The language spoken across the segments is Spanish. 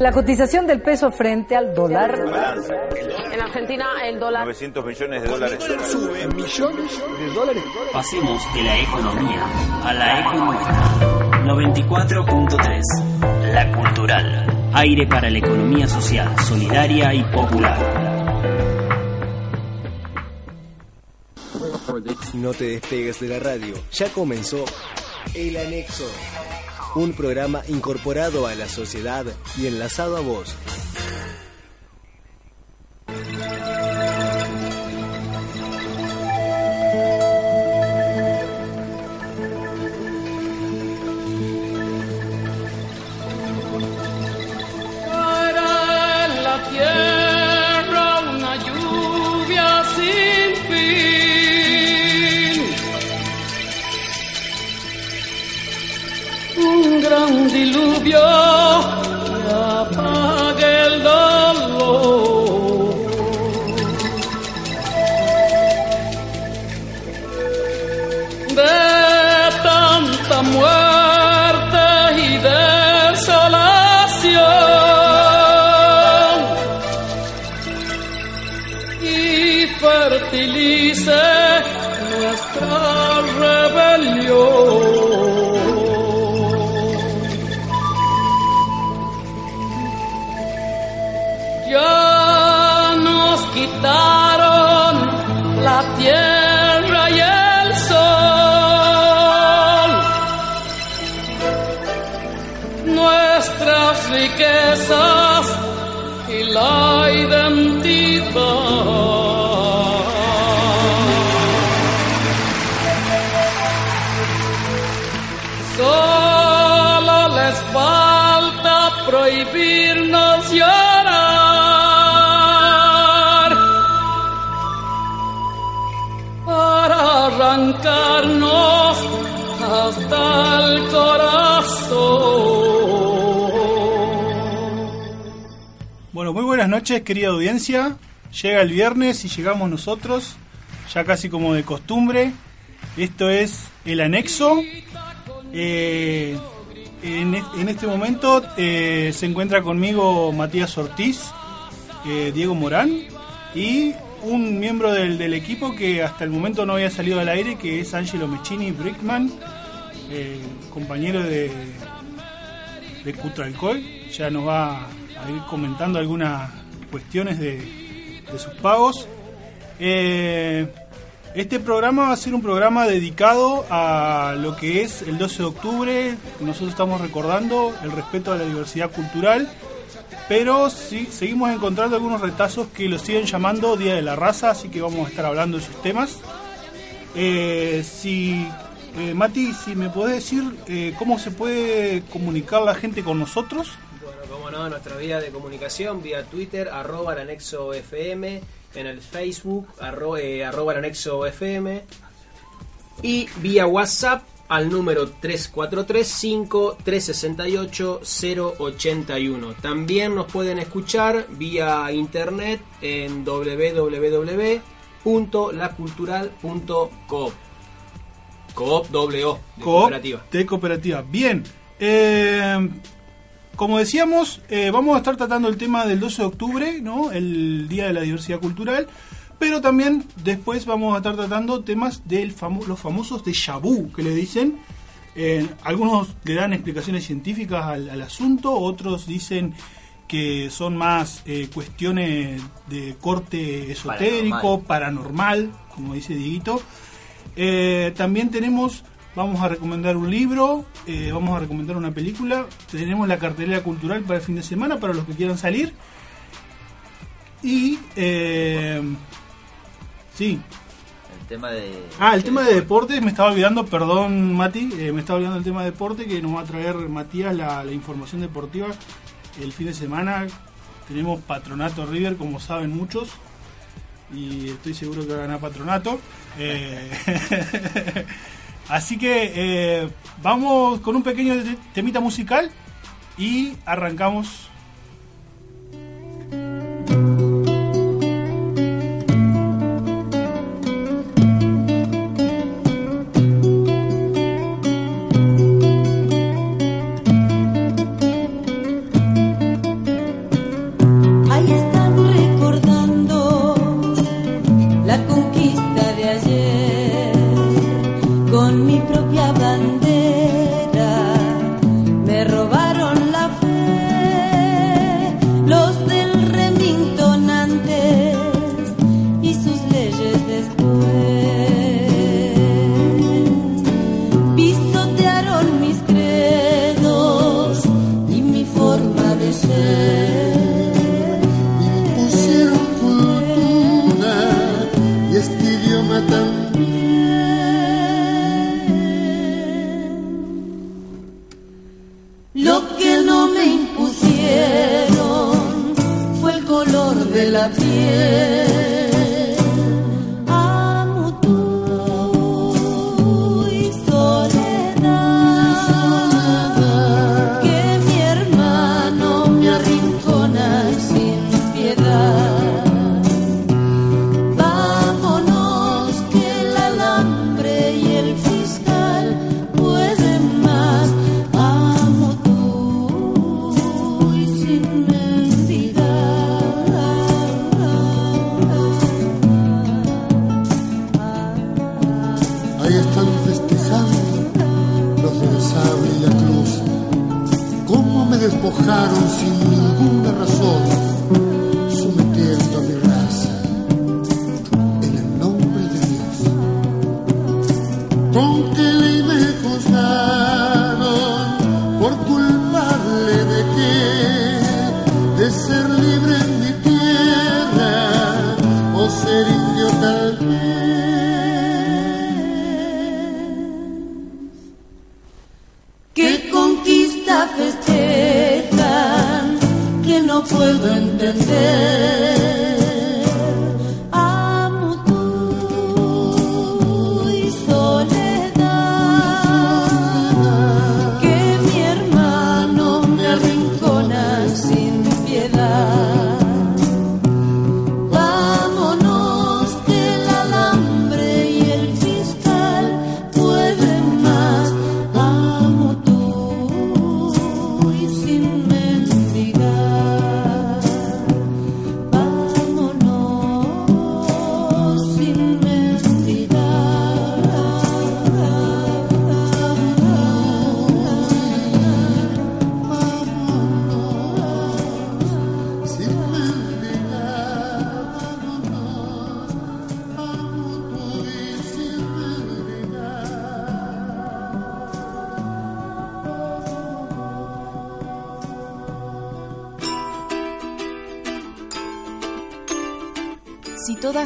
La cotización del peso frente al dólar. En Argentina el dólar 900 millones de dólares. sube millones de dólares. Pasemos de la economía a la económica. 94.3 La Cultural. Aire para la economía social, solidaria y popular. No te despegues de la radio, ya comenzó El Anexo, un programa incorporado a la sociedad y enlazado a vos. Diluvio que apague el dolor. De tanta muerte nos noches, querida audiencia. Llega el viernes y llegamos nosotros, ya casi como de costumbre. Esto es el anexo. Eh, en, es- en este momento eh, se encuentra conmigo Matías Ortiz, eh, Diego Morán y un miembro del, equipo que hasta el momento no había salido al aire, que es Angelo Mechini Brickman, eh, compañero de, de Cutralcoy. Ya nos va a ir comentando algunas cuestiones de, sus pagos. Eh, este programa va a ser un programa dedicado a lo que es el 12 de octubre. Nosotros estamos recordando el respeto a la diversidad cultural, pero sí, seguimos encontrando algunos retazos que lo siguen llamando Día de la Raza, así que vamos a estar hablando de esos temas. Eh, si, eh, Mati, si me podés decir eh, cómo se puede comunicar la gente con nosotros. Bueno, como no, nuestra vía de comunicación vía Twitter, arroba el anexo FM, en el Facebook, arro- eh, arroba el anexo FM, y vía WhatsApp al número 343-5368-081. También nos pueden escuchar vía internet en www.lacultural.coop. Coop doble O, de Coop cooperativa. de cooperativa. Bien. eh, como decíamos, eh, vamos a estar tratando el tema del 12 de octubre, ¿no? El Día de la Diversidad Cultural. Pero también después vamos a estar tratando temas de los famosos de Shabu, que le dicen. Eh, algunos le dan explicaciones científicas al, al asunto, otros dicen que son más eh, cuestiones de corte esotérico, paranormal, como dice Dieguito. También tenemos, vamos a recomendar un libro, eh, vamos a recomendar una película, tenemos la cartelera cultural para el fin de semana, para los que quieran salir. Y, eh, sí, El tema de. Ah, el tema de deportes, me estaba olvidando, perdón Mati, eh, me estaba olvidando el tema de deporte que nos va a traer Matías la, la información deportiva el fin de semana tenemos Patronato River, como saben muchos, y estoy seguro que va a ganar Patronato. Así que eh, vamos con un pequeño temita musical y arrancamos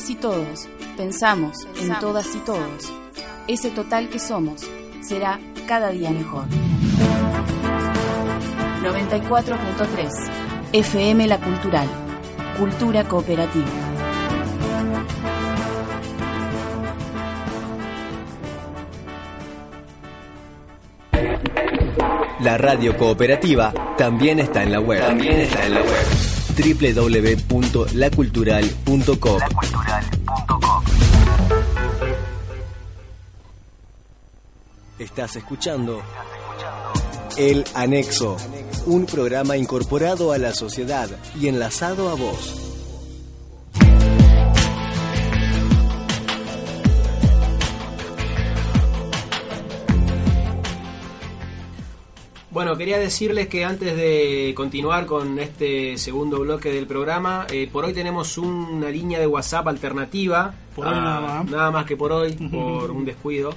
y todos pensamos en todas y todos, ese total que somos será cada día mejor. 94.3 FM La Cultural, Cultura Cooperativa. La radio cooperativa también está en la web. También está en la web www.lacultural.com. Estás escuchando El Anexo, un programa incorporado a la sociedad y enlazado a vos. Bueno, quería decirles que antes de continuar con este segundo bloque del programa, eh, por hoy tenemos una línea de WhatsApp alternativa. Por hoy nada más. Nada más que por hoy, por un descuido.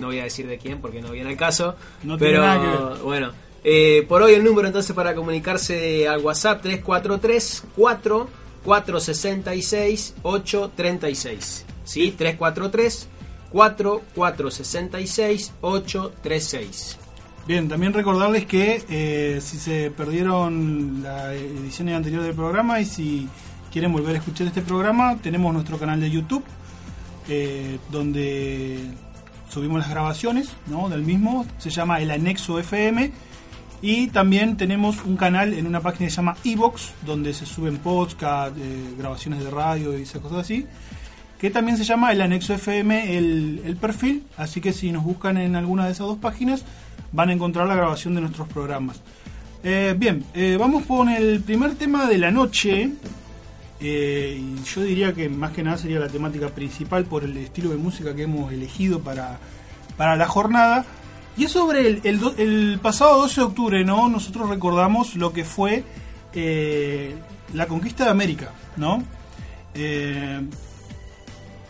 No voy a decir de quién porque no viene al caso. No pero tiene nada que ver. bueno, eh, por hoy el número entonces para comunicarse al WhatsApp 343 4 466 836. ¿Sí? 343 4 466 836. Bien, también recordarles que eh, si se perdieron la edición anterior del programa y si quieren volver a escuchar este programa, tenemos nuestro canal de YouTube, eh, donde subimos las grabaciones ¿no? del mismo, se llama El Anexo FM. Y también tenemos un canal en una página que se llama Evox, donde se suben podcasts, eh, grabaciones de radio y esas cosas así que también se llama el anexo FM el, el, perfil, así que si nos buscan en alguna de esas dos páginas van a encontrar la grabación de nuestros programas. Eh, bien, eh, vamos con el primer tema de la noche. Eh, yo diría que más que nada sería la temática principal por el estilo de música que hemos elegido para, para la jornada. Y es sobre el, pasado 12 de octubre, ¿no? Nosotros recordamos lo que fue la conquista de América, ¿no?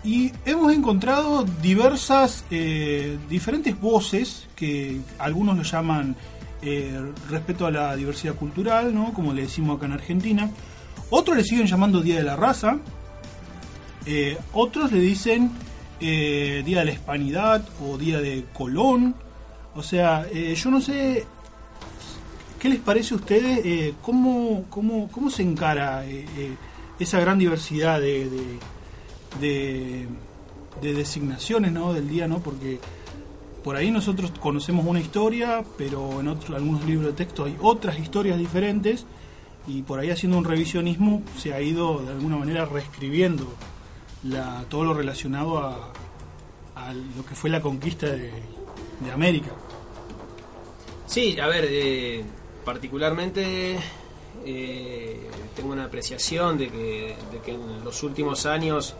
y hemos encontrado diversas, eh, diferentes voces que algunos lo llaman eh, respeto a la diversidad cultural, ¿no? como le decimos acá en Argentina. Otros le siguen llamando Día de la Raza. Eh, otros le dicen Día de la Hispanidad o Día de Colón. O sea, yo no sé qué les parece a ustedes, cómo, cómo, cómo se encara esa gran diversidad de de, designaciones ¿no? del día, ¿no? porque por ahí nosotros conocemos una historia, pero en otros, algunos libros de texto hay otras historias diferentes y por ahí haciendo un revisionismo se ha ido de alguna manera reescribiendo todo lo relacionado a, lo que fue la conquista de, de América. Sí, a ver, eh, particularmente eh, tengo una apreciación de que, de que en los últimos años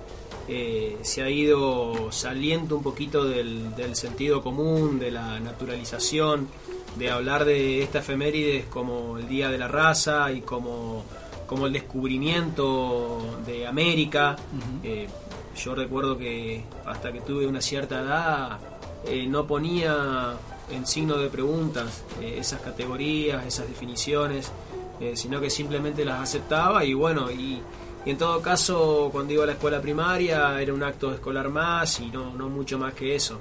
eh, se ha ido saliendo un poquito del, sentido común, de la naturalización, de hablar de esta efemérides como el Día de la Raza y como, como el descubrimiento de América. Eh, yo recuerdo que hasta que tuve una cierta edad eh, no ponía en signo de preguntas esas categorías, esas definiciones, sino que simplemente las aceptaba y bueno, y y en todo caso, cuando iba a la escuela primaria era un acto escolar más y no, no mucho más que eso.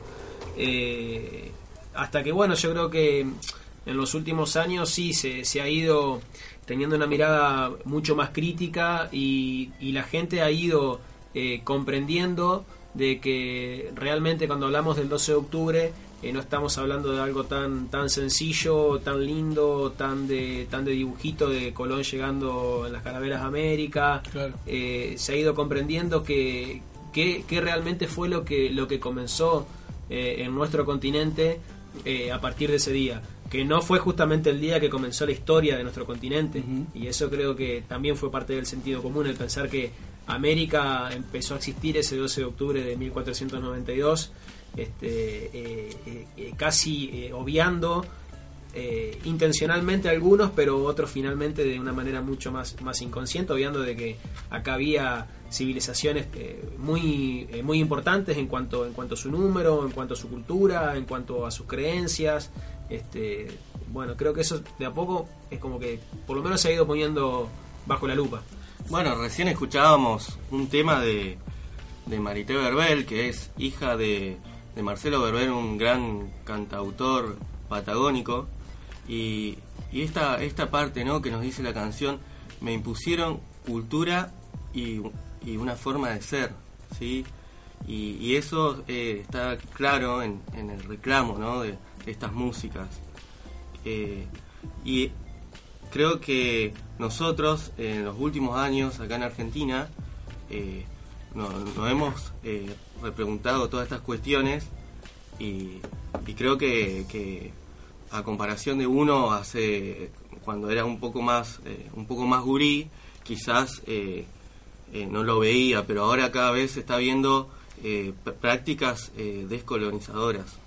Eh, hasta que, bueno, yo creo que en los últimos años sí se, se ha ido teniendo una mirada mucho más crítica y, y la gente ha ido eh, comprendiendo de que realmente cuando hablamos del 12 de octubre eh, no estamos hablando de algo tan tan sencillo, tan lindo, tan de tan de dibujito de Colón llegando en las carabelas de América. Eh, se ha ido comprendiendo que, que, realmente fue lo que lo que comenzó eh, en nuestro continente a partir de ese día. Que no fue justamente el día que comenzó la historia de nuestro continente. Y eso creo que también fue parte del sentido común, el pensar que América empezó a existir ese 12 de octubre de 1492 este, eh, eh, eh, casi obviando intencionalmente algunos, pero otros finalmente de una manera mucho más, más inconsciente, obviando de que acá había civilizaciones muy, muy importantes en cuanto, en cuanto a su número, en cuanto a su cultura, en cuanto a sus creencias. Este, bueno, creo que eso de a poco es como que por lo menos se ha ido poniendo bajo la lupa. Bueno, recién escuchábamos un tema de, de Marité Verbel, que es hija de de Marcelo Berber, un gran cantautor patagónico. Y, esta, esta parte ¿no? que nos dice la canción, me impusieron cultura y, una forma de ser. ¿sí? Y, eso eh, está claro en, el reclamo ¿no? de, estas músicas. Eh, y creo que nosotros en los últimos años acá en Argentina eh, nos, hemos repreguntado todas estas cuestiones y, creo que, a comparación de uno hace cuando era un poco más eh, un poco más gurí quizás eh, eh, no lo veía pero ahora cada vez se está viendo prácticas descolonizadoras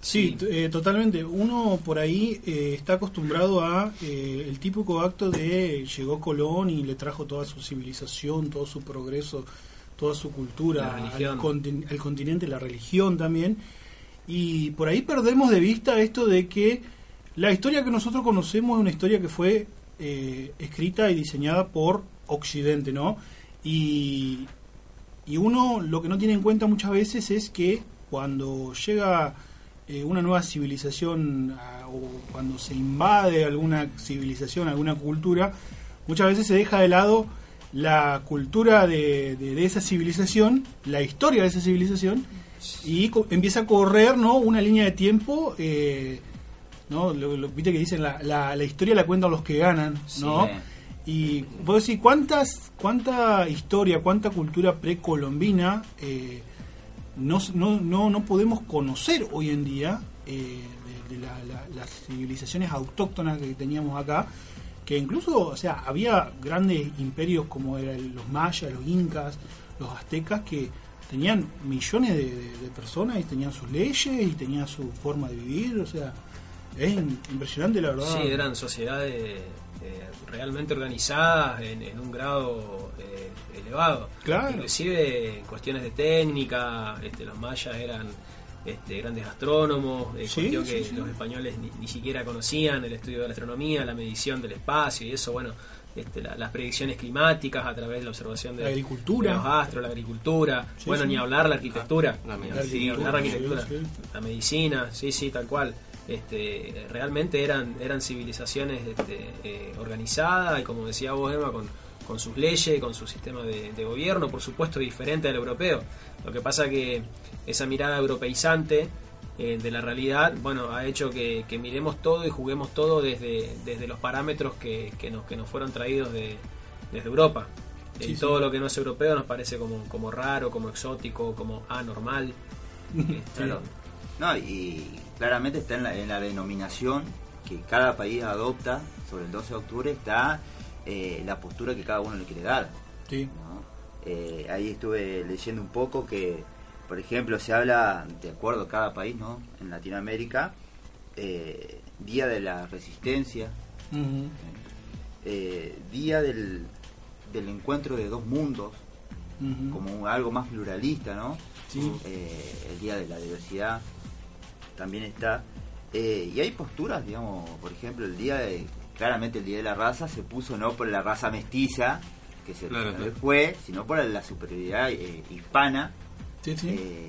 Sí, totalmente. Uno por ahí está acostumbrado a el típico acto de llegó Colón y le trajo toda su civilización, todo su progreso, toda su cultura al, continente, la religión también. Y por ahí perdemos de vista esto de que la historia que nosotros conocemos es una historia que fue eh, escrita y diseñada por Occidente, ¿no? Y, y uno lo que no tiene en cuenta muchas veces es que cuando llega eh, una nueva civilización o cuando se invade alguna civilización, alguna cultura, muchas veces se deja de lado la cultura de, de- de esa civilización, la historia de esa civilización, y co- empieza a correr ¿no? una línea de tiempo. eh, ¿no? Lo, lo- Viste que dicen la, la, la historia la cuentan los que ganan, ¿no? Sí. Y vos decís, ¿cuántas, ¿cuánta historia, cuánta cultura precolombina eh, no, no, no, no podemos conocer hoy en día eh, de, la- las civilizaciones autóctonas que teníamos acá? Que incluso, o sea, había grandes imperios como eran los mayas, los incas, los aztecas, que tenían millones de, de- de personas y tenían sus leyes y tenían su forma de vivir, o sea, es impresionante la verdad. Sí, eran sociedades eh, realmente organizadas en, en un grado eh, elevado. Claro. Inclusive en cuestiones de técnica, este, los mayas eran este, grandes astrónomos, eh, Sí, cuestión sí, que sí. los españoles ni, ni siquiera conocían, el estudio de la astronomía, la medición del espacio y eso, bueno, este, la- las predicciones climáticas a través de la observación de, La agricultura. de los astros, la agricultura, Sí, bueno, sí. ni hablar la arquitectura, La ni medicina. hablar la arquitectura, la medicina, sí, sí, tal cual. Este, realmente eran eran civilizaciones este, eh, organizadas y como decía vos Emma con, con sus leyes, con su sistema de, de gobierno, por supuesto diferente al europeo. Lo que pasa que esa mirada europeizante eh, de la realidad, bueno, ha hecho que, que miremos todo y juguemos todo desde, desde los parámetros que, que nos, que nos fueron traídos de, desde Europa. Sí, y sí. todo lo que no es europeo nos parece como, como raro, como exótico, como anormal. Este, Claro. No, y claramente está en la, en la denominación que cada país adopta sobre el 12 de octubre, está eh, la postura que cada uno le quiere dar. Sí. ¿no? Eh, ahí estuve leyendo un poco que, por ejemplo, se habla, de acuerdo a cada país, ¿no? En Latinoamérica, eh, Día de la Resistencia, eh, Día del, del Encuentro de Dos Mundos, como algo más pluralista, ¿no? Sí. Eh, el Día de la Diversidad también está. Eh, y hay posturas, digamos, por ejemplo, el día de, claramente el Día de la Raza se puso no por la raza mestiza, que se Claro, claro. fue, sino por la superioridad eh, hispana, Sí, sí. eh,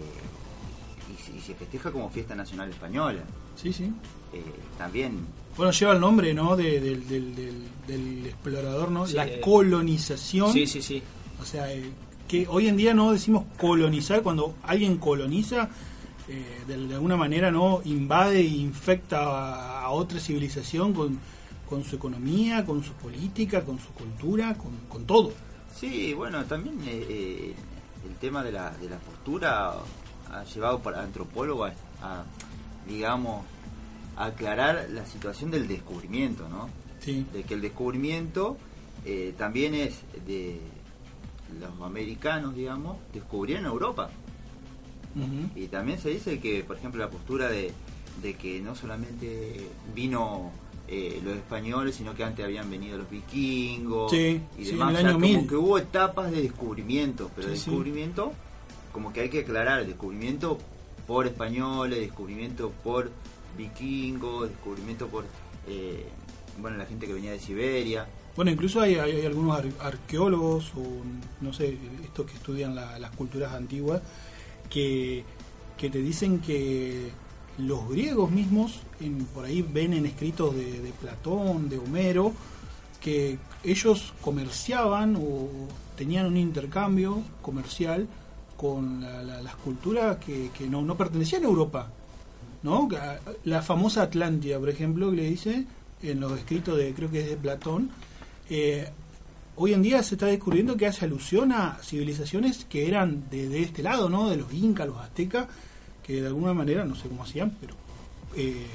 y, se- y se festeja como fiesta nacional española. Sí, sí. Eh, también Bueno, lleva el nombre, ¿no? De- del, del, del- del explorador, ¿no? Sí, la eh, colonización. Sí, sí, sí. O sea, eh, que hoy en día no decimos colonizar cuando alguien coloniza, eh, de, de alguna manera no invade e infecta a, a otra civilización con, con su economía, con su política, con su cultura, con, con todo. Sí, bueno, también eh, eh, el tema de la, de la postura ha llevado para antropólogos a, a, digamos, a aclarar la situación del descubrimiento, ¿no? Sí. De que el descubrimiento eh, también es de los americanos, digamos, descubrieron Europa. Y también se dice que, por ejemplo, la postura de, de que no solamente vino eh, los españoles, sino que antes habían venido los vikingos Sí, y sí, demás. O sea, año como 1000. que hubo etapas de descubrimiento, pero Sí, sí. descubrimiento, como que hay que aclarar, descubrimiento por españoles, descubrimiento por vikingos, descubrimiento por eh, bueno la gente que venía de Siberia. Bueno, incluso hay, hay- hay algunos ar- arqueólogos o no sé, estos que estudian la- las culturas antiguas, que, que te dicen que los griegos mismos, en- por ahí ven en escritos de, de Platón, de Homero, que ellos comerciaban o tenían un intercambio comercial con la- la- las culturas que, no, no pertenecían a Europa. ¿no? Ah, La famosa Atlántida, por ejemplo, que le dice en los escritos de, creo que es de Platón, eh, hoy en día se está descubriendo que hace alusión a civilizaciones que eran de, de este lado, ¿no? De los incas, los aztecas, que de alguna manera, no sé cómo hacían, pero eh,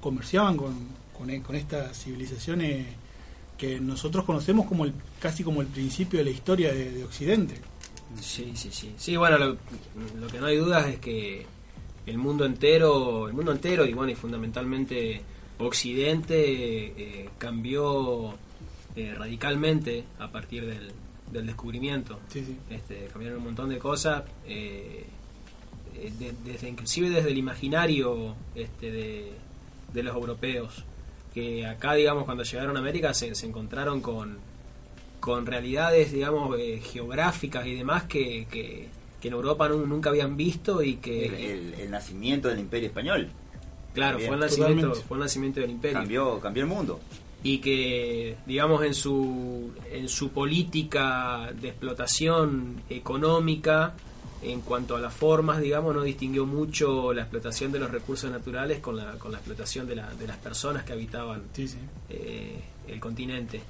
comerciaban con, con, e- con estas civilizaciones que nosotros conocemos como el, casi como el principio de la historia de, de Occidente. Sí, sí, sí. Sí, bueno, lo, lo que no hay dudas es que el mundo entero, el mundo entero y bueno, y fundamentalmente Occidente eh, cambió eh, radicalmente a partir del, del descubrimiento. Sí, sí. Este, cambiaron un montón de cosas, eh, de- desde inclusive desde el imaginario este, de, de los europeos, que acá, digamos, cuando llegaron a América se, se encontraron con, con realidades, digamos, eh, geográficas y demás que, que, que en Europa nu- nunca habían visto y que... El, el- el nacimiento del Imperio Español. Claro, Bien. fue el, nacimiento, Totalmente. fue el nacimiento del imperio. Cambió, cambió el mundo. y que digamos en su en su política de explotación económica en cuanto a las formas digamos no distinguió mucho la explotación de los recursos naturales con la, con la explotación de, la- de las personas que habitaban Sí, sí. eh, el continente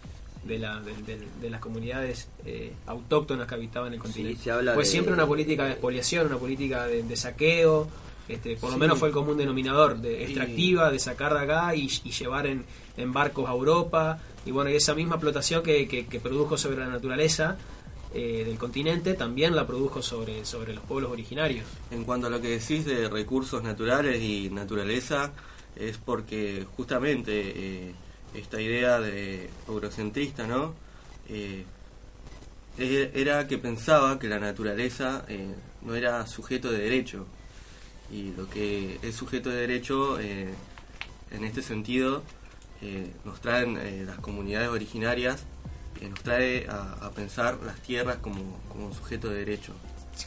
de, la, de, de- de las comunidades eh, autóctonas que habitaban el continente se habla fue de- siempre una política de expoliación una política de, de saqueo este, por lo Sí. menos fue el común denominador de extractiva de sacar de acá y, y llevar en, en barcos a Europa y bueno y esa misma explotación que, que- que produjo sobre la naturaleza eh, del continente también la produjo sobre, sobre los pueblos originarios En cuanto a lo que decís de recursos naturales y naturaleza, es porque justamente eh, esta idea de eurocentrista, ¿no? Eh, e- era que pensaba que la naturaleza no era sujeto de derecho. Y lo que es sujeto de derecho, en este sentido, nos traen las comunidades originarias, eh, nos trae a, a pensar las tierras como, como sujeto de derecho.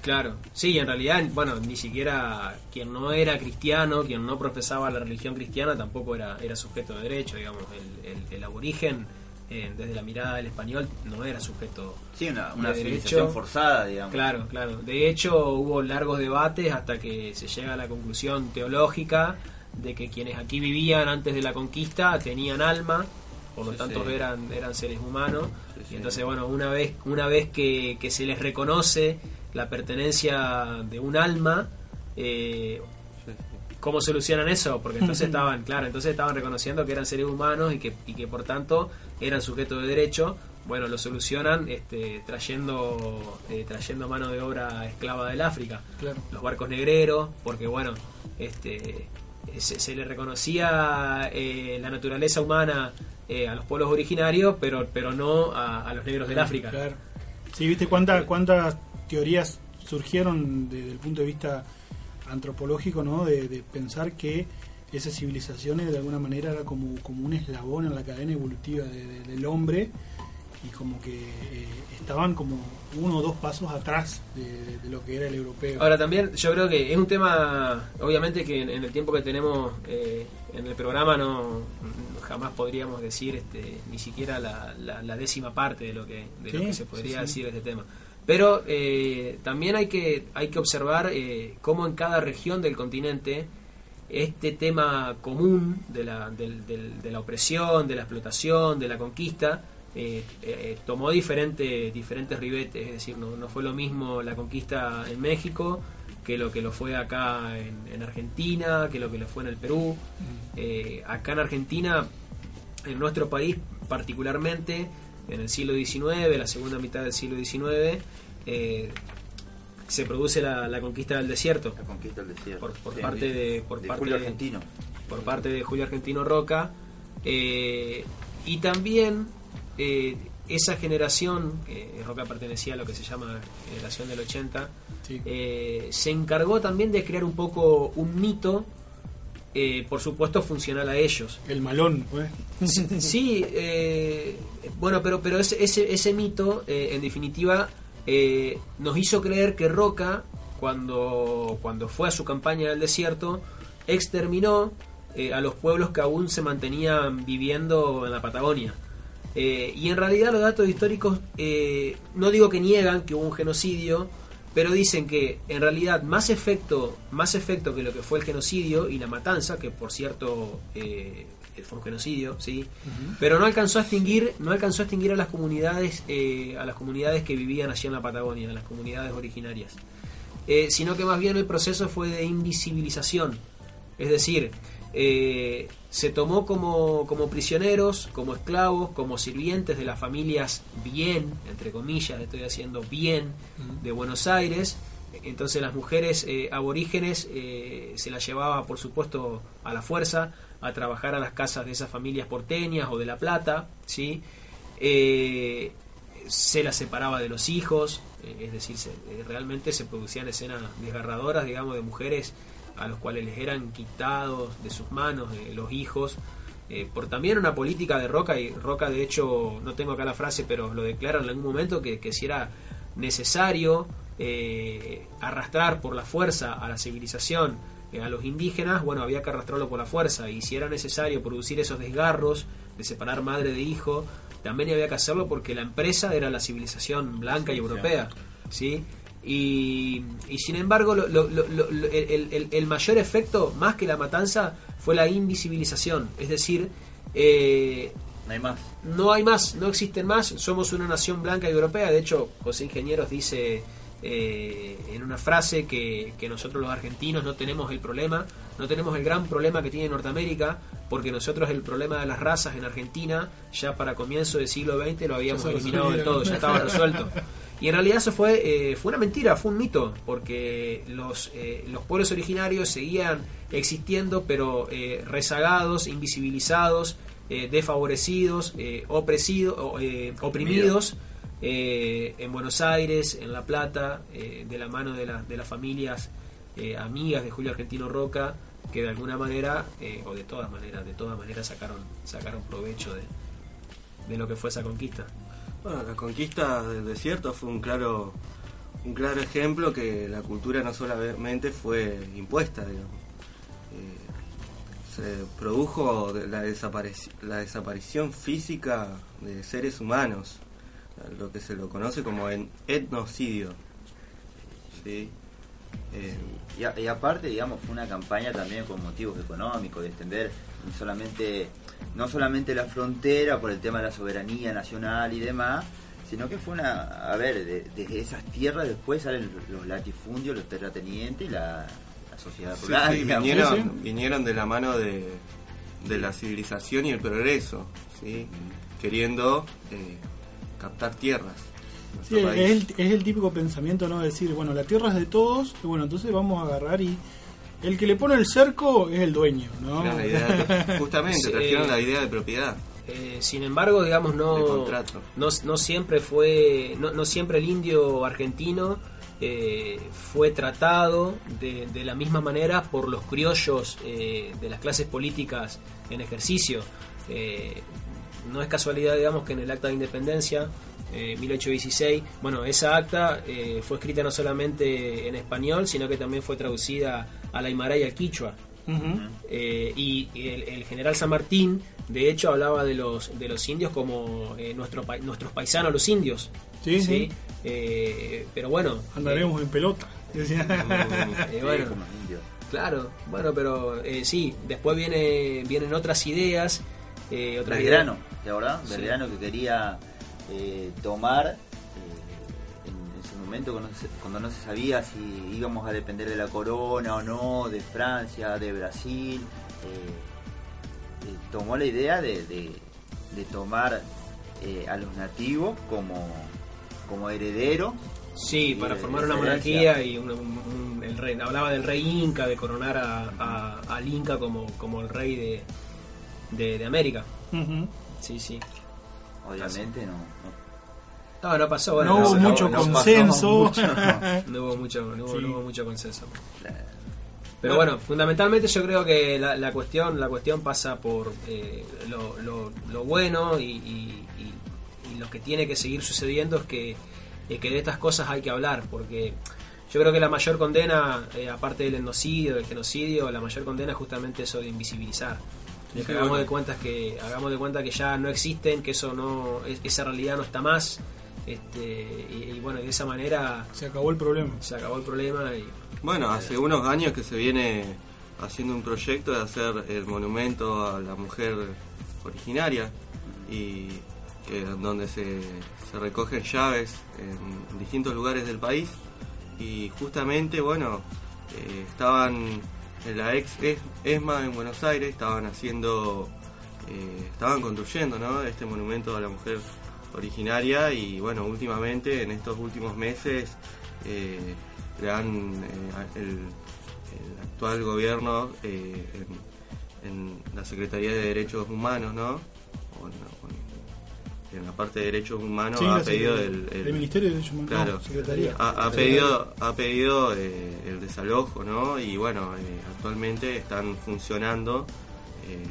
Claro, sí, en realidad, bueno, ni siquiera quien no era cristiano, quien no profesaba la religión cristiana, tampoco era, era sujeto de derecho, digamos, el, el- el aborigen, eh, desde la mirada del español, no era sujeto Sí, una, una de civilización derecho. forzada, digamos. Claro, claro. De hecho, hubo largos debates hasta que se llega a la conclusión teológica de que quienes aquí vivían antes de la conquista tenían alma, por lo Sí, tanto sí. eran eran seres humanos. Sí. Y entonces, bueno, una vez una vez que, que se les reconoce la pertenencia de un alma, eh, Sí, sí. ¿Cómo solucionan eso? Porque entonces estaban, claro, entonces estaban reconociendo que eran seres humanos y que, y que por tanto eran sujetos de derecho. Bueno, lo solucionan este, trayendo eh, trayendo mano de obra esclava del África. Claro. Los barcos negreros, porque bueno, este se, se le reconocía eh, la naturaleza humana eh, a los pueblos originarios, pero pero no a, a los negros del África. Claro. Sí, viste cuántas cuántas teorías surgieron desde el punto de vista antropológico, ¿no? De, de pensar que esas civilizaciones de alguna manera era como, como un eslabón en la cadena evolutiva de- de- del hombre y como que eh, estaban como uno o dos pasos atrás de, lo que era el europeo. Ahora también yo creo que es un tema, obviamente que en, en el tiempo que tenemos eh, en el programa no jamás podríamos decir este, ni siquiera la, la- la décima parte de lo que, de lo que se podría sí, sí. decir de este tema. Pero eh, también hay que, hay que observar eh, cómo en cada región del continente este tema común de la, de la opresión, de la explotación, de la conquista, eh, eh, tomó diferente, diferentes ribetes, es decir, no, no fue lo mismo la conquista en México que lo que lo fue acá en, en Argentina, que lo que lo fue en el Perú. Eh, acá en Argentina, en nuestro país particularmente, en el siglo XIX, la segunda mitad del siglo XIX, eh, se produce la, la conquista del desierto La conquista del desierto. por, por Sí, parte de por de parte Julio de- Argentino. por parte de Julio Argentino Roca eh, y también eh, esa generación que Roca pertenecía a lo que se llama generación del 80 Sí. eh, se encargó también de crear un poco un mito eh, por supuesto funcional a ellos El malón, pues. Sí, eh, bueno, pero, pero ese, ese, ese mito, eh, en definitiva, eh, nos hizo creer que Roca, cuando, cuando fue a su campaña en el desierto, exterminó eh, a los pueblos que aún se mantenían viviendo en la Patagonia. Eh, y en realidad los datos históricos eh, no digo que niegan que hubo un genocidio, pero dicen que en realidad más efecto, más efecto que lo que fue el genocidio y la matanza, que por cierto eh, fue un genocidio, sí, pero no alcanzó a extinguir, no alcanzó a extinguir a las comunidades, eh, a las comunidades que vivían allí en la Patagonia, a las comunidades originarias, sino que más bien el proceso fue de invisibilización, es decir, eh, se tomó como, como prisioneros, como esclavos, como sirvientes de las familias bien, entre comillas, estoy haciendo bien, de Buenos Aires. Entonces las mujeres eh, aborígenes eh, se las llevaba, por supuesto, a la fuerza a trabajar a las casas de esas familias porteñas o de La Plata, ¿sí? Eh, se las separaba de los hijos, eh, es decir, se- realmente se producían escenas desgarradoras, digamos, de mujeres a los cuales les eran quitados de sus manos eh, los hijos, eh, por también una política de Roca, y Roca de hecho, no tengo acá la frase, pero lo declara en algún momento que, que si era necesario eh, arrastrar por la fuerza a la civilización eh, a los indígenas, bueno, había que arrastrarlo por la fuerza y si era necesario producir esos desgarros de separar madre de hijo, también había que hacerlo porque la empresa era la civilización blanca y europea, ¿sí? Y, y sin embargo, lo- lo- lo- lo- el, el- el mayor efecto, más que la matanza, fue la invisibilización. Es decir, eh, No hay más. no hay más, no existen más, somos una nación blanca y europea. De hecho, José Ingenieros dice eh, en una frase que, que nosotros los argentinos no tenemos el problema, no tenemos el gran problema que tiene Norteamérica, porque nosotros el problema de las razas en Argentina, ya para comienzo del siglo XX lo habíamos eliminado del todo, ya estaba resuelto. Y en realidad eso fue, eh, fue una mentira, fue un mito, porque los, eh, los pueblos originarios seguían existiendo, pero eh, rezagados, invisibilizados, eh, desfavorecidos, eh, eh, oprimidos en Buenos Aires, en La Plata, de la mano de, la- de las familias amigas de Julio Argentino Roca, que de alguna manera, o de todas maneras, de todas maneras sacaron, sacaron provecho de, de lo que fue esa conquista. Bueno, la conquista del desierto fue un claro, un claro ejemplo que la cultura no solamente fue impuesta, digamos. Eh, se produjo la, desaparici- la desaparición física de seres humanos, lo que se lo conoce como etnocidio. ¿sí? Eh, y aparte, digamos, fue una campaña también con motivos económicos, de extender solamente, no solamente la frontera por el tema de la soberanía nacional y demás, sino que fue una, a ver, de- desde esas tierras después salen los latifundios, los terratenientes y la, la sociedad rural. sí, vinieron, vinieron de la mano de, de la civilización y el progreso, ¿sí? queriendo eh, captar tierras. Sí, Nuestro es país. el, es el típico pensamiento, ¿no? Decir, bueno, la tierra es de todos, y bueno, entonces vamos a agarrar y el que le pone el cerco es el dueño, ¿no? La idea de- justamente, Sí. trajeron la idea de propiedad. Eh, sin embargo, digamos, no, no, no siempre fue, no, no siempre el indio argentino eh, fue tratado de, de la misma manera por los criollos eh, de las clases políticas en ejercicio. Eh, no es casualidad, digamos, que en el Acta de Independencia, eh, 1816, bueno, esa acta eh, fue escrita no solamente en español, sino que también fue traducida al aymara y al quichua. Eh, y el, el general San Martín, de hecho, hablaba de los, de los indios como eh, nuestro, nuestros paisanos, los indios. Sí, sí. Eh, pero bueno. Andaremos en pelota. decía. eh, bueno, claro, bueno, pero eh, sí, después viene, vienen otras ideas. Eh, otras Belgrano, ideas. ¿te acordás? Sí. Belgrano que quería eh, tomar eh, momento cuando, se- cuando no se sabía si íbamos a depender de la corona o no, de Francia, de Brasil, eh, eh, tomó la idea de, de- de tomar eh, a los nativos como, como herederos. Sí, para formar una monarquía y un- un- un- el rey, hablaba del rey Inca, de coronar a, a- al Inca como, como el rey de, de, de América. Sí, sí. Obviamente no. No, no pasó. bueno, No hubo mucho no pasó consenso. mucho, no. No hubo mucho, no hubo, Sí. no hubo mucho consenso. Pero bueno, fundamentalmente yo creo que la, la cuestión la cuestión pasa por eh, lo, lo- lo bueno y, y- y- y lo que tiene que seguir sucediendo es que, es que de estas cosas hay que hablar, porque yo creo que la mayor condena, eh, aparte del endocidio, del genocidio, la mayor condena es justamente eso de invisibilizar. De que Sí, hagamos bueno. de cuenta que hagamos de cuenta que ya no existen, que eso no es- esa realidad no está más. Este, y, y bueno, de esa manera Se acabó el problema. se acabó el problema y Bueno, hace unos años que se viene haciendo un proyecto de hacer el monumento a la mujer originaria y que donde se, se recogen llaves en distintos lugares del país y justamente bueno eh, estaban en la ex Es- ESMA en Buenos Aires estaban haciendo eh, estaban construyendo ¿no? este monumento a la mujer originaria y bueno últimamente en estos últimos meses eh, le han eh, el, el actual gobierno eh, en, en la Secretaría de Derechos Humanos no O en, la parte de derechos humanos Sí, ha pedido el, el Ministerio de Derechos Humanos, claro, no, Secretaría. ha, ha pedido ha pedido el desalojo no y bueno eh, actualmente están funcionando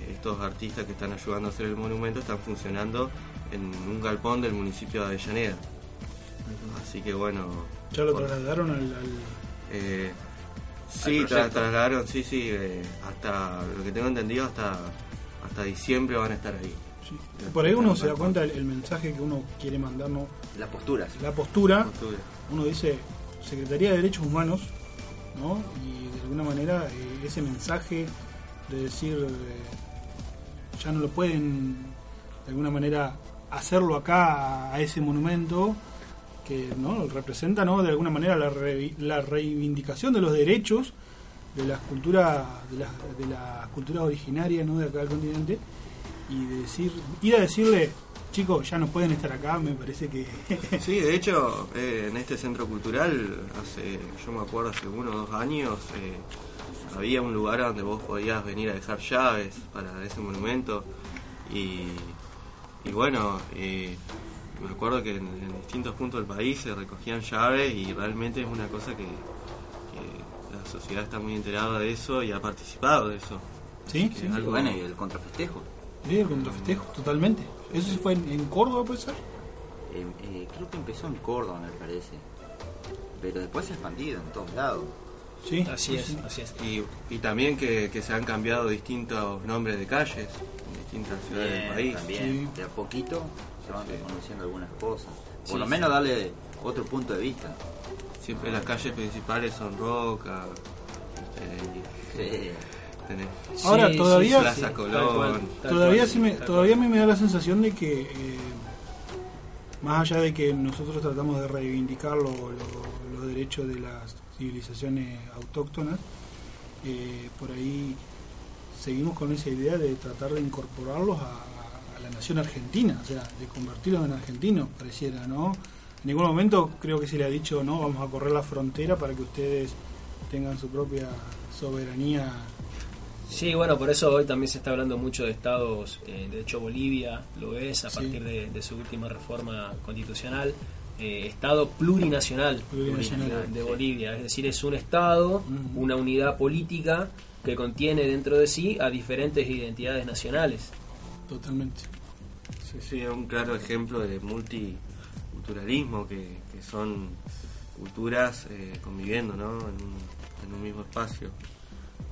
estos artistas que están ayudando a hacer el monumento están funcionando en un galpón del municipio de Avellaneda así que bueno Ya lo por- trasladaron al, al- eh, Sí, tra- trasladaron, sí, sí, eh, hasta lo que tengo entendido, hasta, hasta diciembre van a estar ahí. Por ahí uno se da cuenta el, el mensaje que uno quiere mandar, ¿no? La postura. La postura. Postura. Uno dice Secretaría de Derechos Humanos, ¿no? Y de alguna manera eh, ese mensaje de decir eh, ya no lo pueden de alguna manera hacerlo acá a, ese monumento que no representa no de alguna manera la, revi- la reivindicación de los derechos de las culturas de las de las culturas originarias ¿no? de acá del continente. Y de decir ir a decirle chicos ya no pueden estar acá me parece que Sí, de hecho, eh, en este centro cultural, hace, yo me acuerdo hace uno o dos años, eh, había un lugar donde vos podías venir a dejar llaves para ese monumento y, y bueno, eh, me acuerdo que en, en distintos puntos del país se recogían llaves y realmente es una cosa que, que la sociedad está muy enterada de eso y ha participado de eso. Sí, sí. es algo- Bueno, y el contrafestejo. Sí, el contrafestejo, totalmente. ¿Eso se fue en, en Córdoba, puede ser? Eh, eh, creo que empezó en Córdoba, me parece. Pero después se ha expandido en todos lados. Sí, Así es, así es. Y, y también que, que se han cambiado distintos nombres de calles distintas ciudades del país. También, de a poquito se van reconociendo algunas cosas. Por Sí, lo sí. menos darle otro punto de vista. Siempre las calles principales son Roca, este, tenés Ahora todavía Plaza Colón. todavía sí me, todavía a mí me da la sensación de que eh, más allá de que nosotros tratamos de reivindicar lo- lo- los derechos de las civilizaciones autóctonas, eh, por ahí seguimos con esa idea de tratar de incorporarlos a, a la nación argentina, o sea, de convertirlos en argentinos, pareciera, ¿no? En ningún momento creo que se le ha dicho, no, vamos a correr la frontera para que ustedes tengan su propia soberanía. Sí, bueno, por eso hoy también se está hablando mucho de estados, eh, de hecho Bolivia lo es a Sí. partir de, de su última reforma constitucional, eh, estado plurinacional, Plurinacional, de Bolivia, es decir, es un estado, una unidad política que contiene dentro de sí a diferentes identidades nacionales. Totalmente. Sí, sí, es un claro ejemplo de multiculturalismo, que, que son culturas eh, conviviendo ¿no? en, un, en un mismo espacio.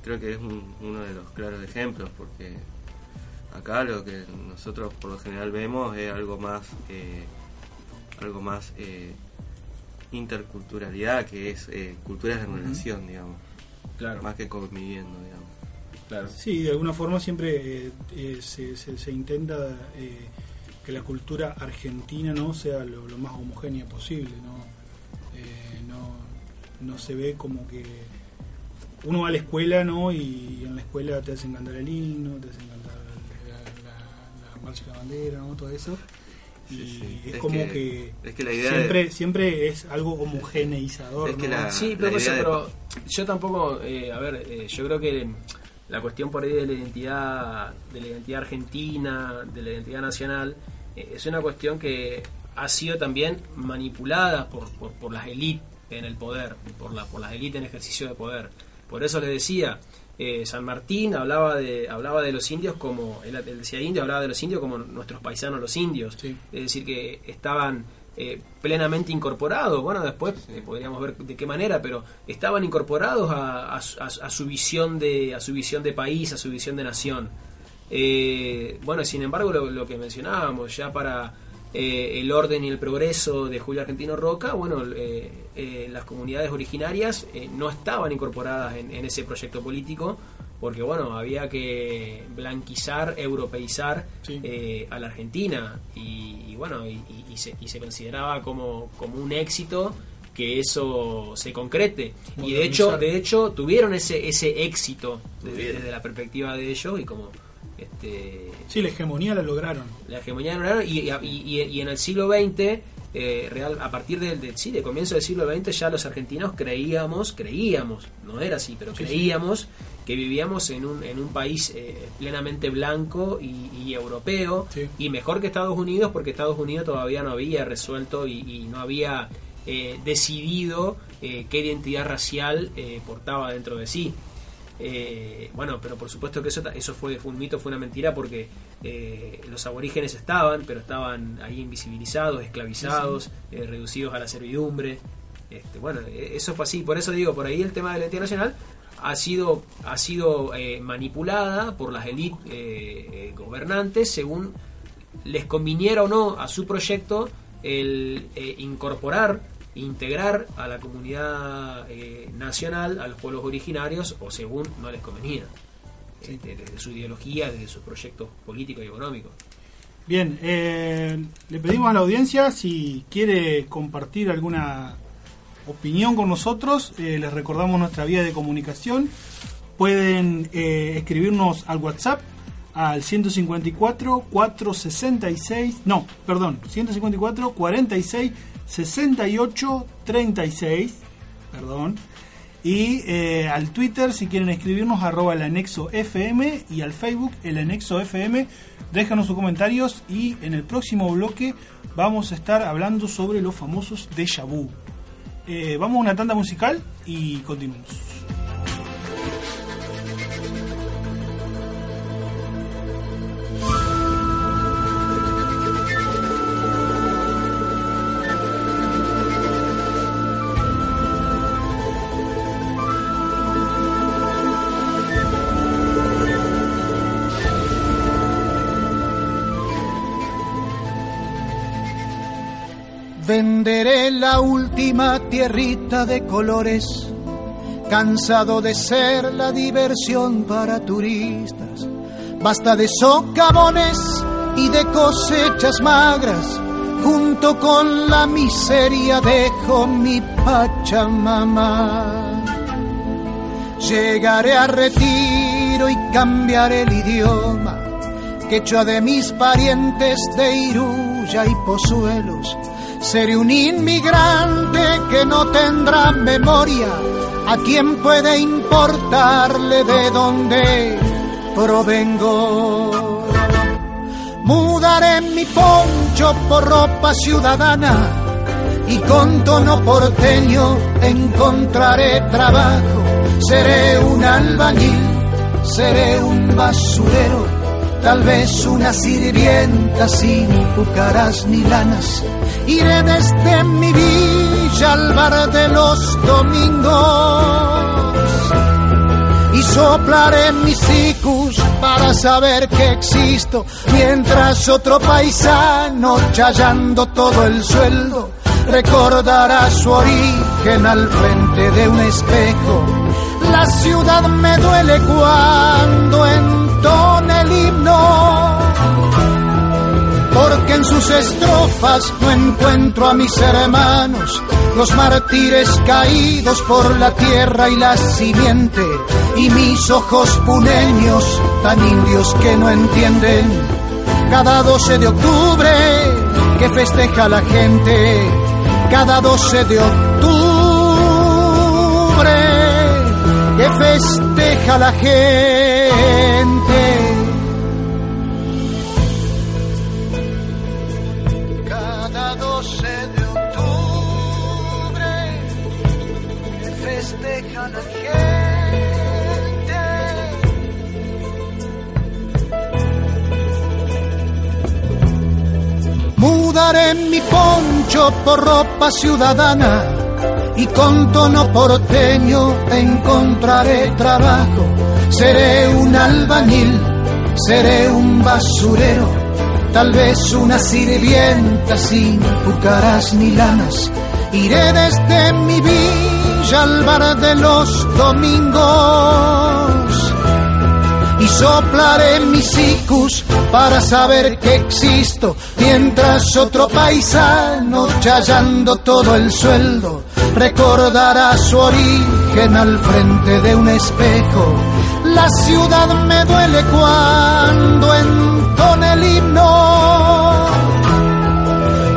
Creo que es un- uno de los claros ejemplos, porque acá lo que nosotros por lo general vemos es algo más, eh, algo más eh, interculturalidad, que es eh, culturas en Ujú. relación, digamos. Claro. Más que conviviendo, digamos. Claro. Sí, de alguna forma siempre eh, eh, se, se- se intenta eh, que la cultura argentina no sea lo, lo más homogénea posible, ¿no? Eh, no, no se ve como que uno va a la escuela, ¿no? Y en la escuela te hacen cantar el himno, te hacen cantar la, la- la marcha de la bandera, ¿no? Todo eso. Y sí. es, Es como que- que, es que la idea siempre, de- siempre es algo homogeneizador. Es que ¿no? la- Sí, pero, eso, pero yo tampoco, eh, a ver, eh, yo creo que la cuestión por ahí de la identidad, de la identidad argentina, de la identidad nacional, eh, es una cuestión que ha sido también manipulada por, por, por las élites en el poder, por, la, por las élites en ejercicio de poder. Por eso les decía, eh, San Martín hablaba de, hablaba de los indios como, él, él decía indio, hablaba de los indios como nuestros paisanos los indios. Es decir, que estaban eh, plenamente incorporados. Bueno, después eh, podríamos ver de qué manera, pero estaban incorporados a, a su- a a su visión de, a su visión de país, a su visión de nación. Eh, bueno, sin embargo, lo, lo que mencionábamos, ya para eh, el orden y el progreso de Julio Argentino Roca, bueno, eh, eh, las comunidades originarias eh, no estaban incorporadas en, en ese proyecto político porque, bueno, había que blanquizar, europeizar eh, a la Argentina y, y, bueno, y, y- se, y se consideraba como, como un éxito que eso se concrete. Y de hecho de hecho tuvieron ese ese éxito desde la perspectiva de ellos y como este Sí, la hegemonía la lograron. la hegemonía neoliberal y, y, y- y en el siglo XX eh, real a partir del, del sí, de comienzo del siglo XX ya los argentinos creíamos creíamos no era así pero Sí, sí. creíamos que vivíamos en un, en un país eh, plenamente blanco y, y europeo y mejor que Estados Unidos porque Estados Unidos todavía no había resuelto y, y no había eh, decidido eh, qué identidad racial eh, portaba dentro de sí eh, bueno, pero por supuesto que eso, eso fue, fue un mito, fue una mentira porque eh, los aborígenes estaban, pero estaban ahí invisibilizados, esclavizados, eh, reducidos a la servidumbre. Este, bueno, e- eso fue así. Por eso digo, por ahí el tema de la identidad nacional ha sido, ha sido eh, manipulada por las élites gobernantes según les conviniera o no a su proyecto el incorporar, integrar a la comunidad eh, nacional, a los pueblos originarios, o según no les convenía, este, desde su ideología, desde sus proyectos políticos y económicos. Bien, eh, le pedimos a la audiencia si quiere compartir alguna opinión con nosotros. eh, les recordamos nuestra vía de comunicación. Pueden escribirnos al WhatsApp al 154 466, no, perdón, 154 46 68 36, perdón. Y eh, al Twitter, si quieren escribirnos, arroba el anexo FM y al Facebook, el anexo FM. Déjanos sus comentarios y en el próximo bloque vamos a estar hablando sobre los famosos déjà vu. Eh, vamos a una tanda musical y continuamos. Venderé la última tierrita de colores, cansado de ser la diversión para turistas. Basta de socavones y de cosechas magras, junto con la miseria dejo mi Pachamama. Llegaré a retiro y cambiaré el idioma, que echo de mis parientes de Iruya y Pozuelos. Seré un inmigrante que no tendrá memoria, a quien puede importarle de dónde provengo. Mudaré mi poncho por ropa ciudadana y con tono porteño encontraré trabajo. Seré un albañil, seré un basurero, tal vez una sirvienta sin cucaras ni lanas. Iré desde mi villa al bar de los domingos y soplaré mis icus para saber que existo, mientras otro paisano chayando todo el sueldo recordará su origen al frente de un espejo. La ciudad me duele cuando entona el himno, porque en sus estrofas no encuentro a mis hermanos, los mártires caídos por la tierra y la simiente, y mis ojos puneños, tan indios que no entienden. Cada 12 de octubre que festeja la gente, cada 12 de octubre que festeja la gente. Cada 12 de octubre festeja la gente. Mudaré mi poncho por ropa ciudadana y con tono porteño encontraré trabajo. Seré un albañil, seré un basurero, tal vez una sirvienta sin cucaras ni lanas. Iré desde mi villa al bar de los domingos y soplaré mis icus para saber que existo, mientras otro paisano chayando todo el sueldo recordará su origen al frente de un espejo. La ciudad me duele cuando entona el himno,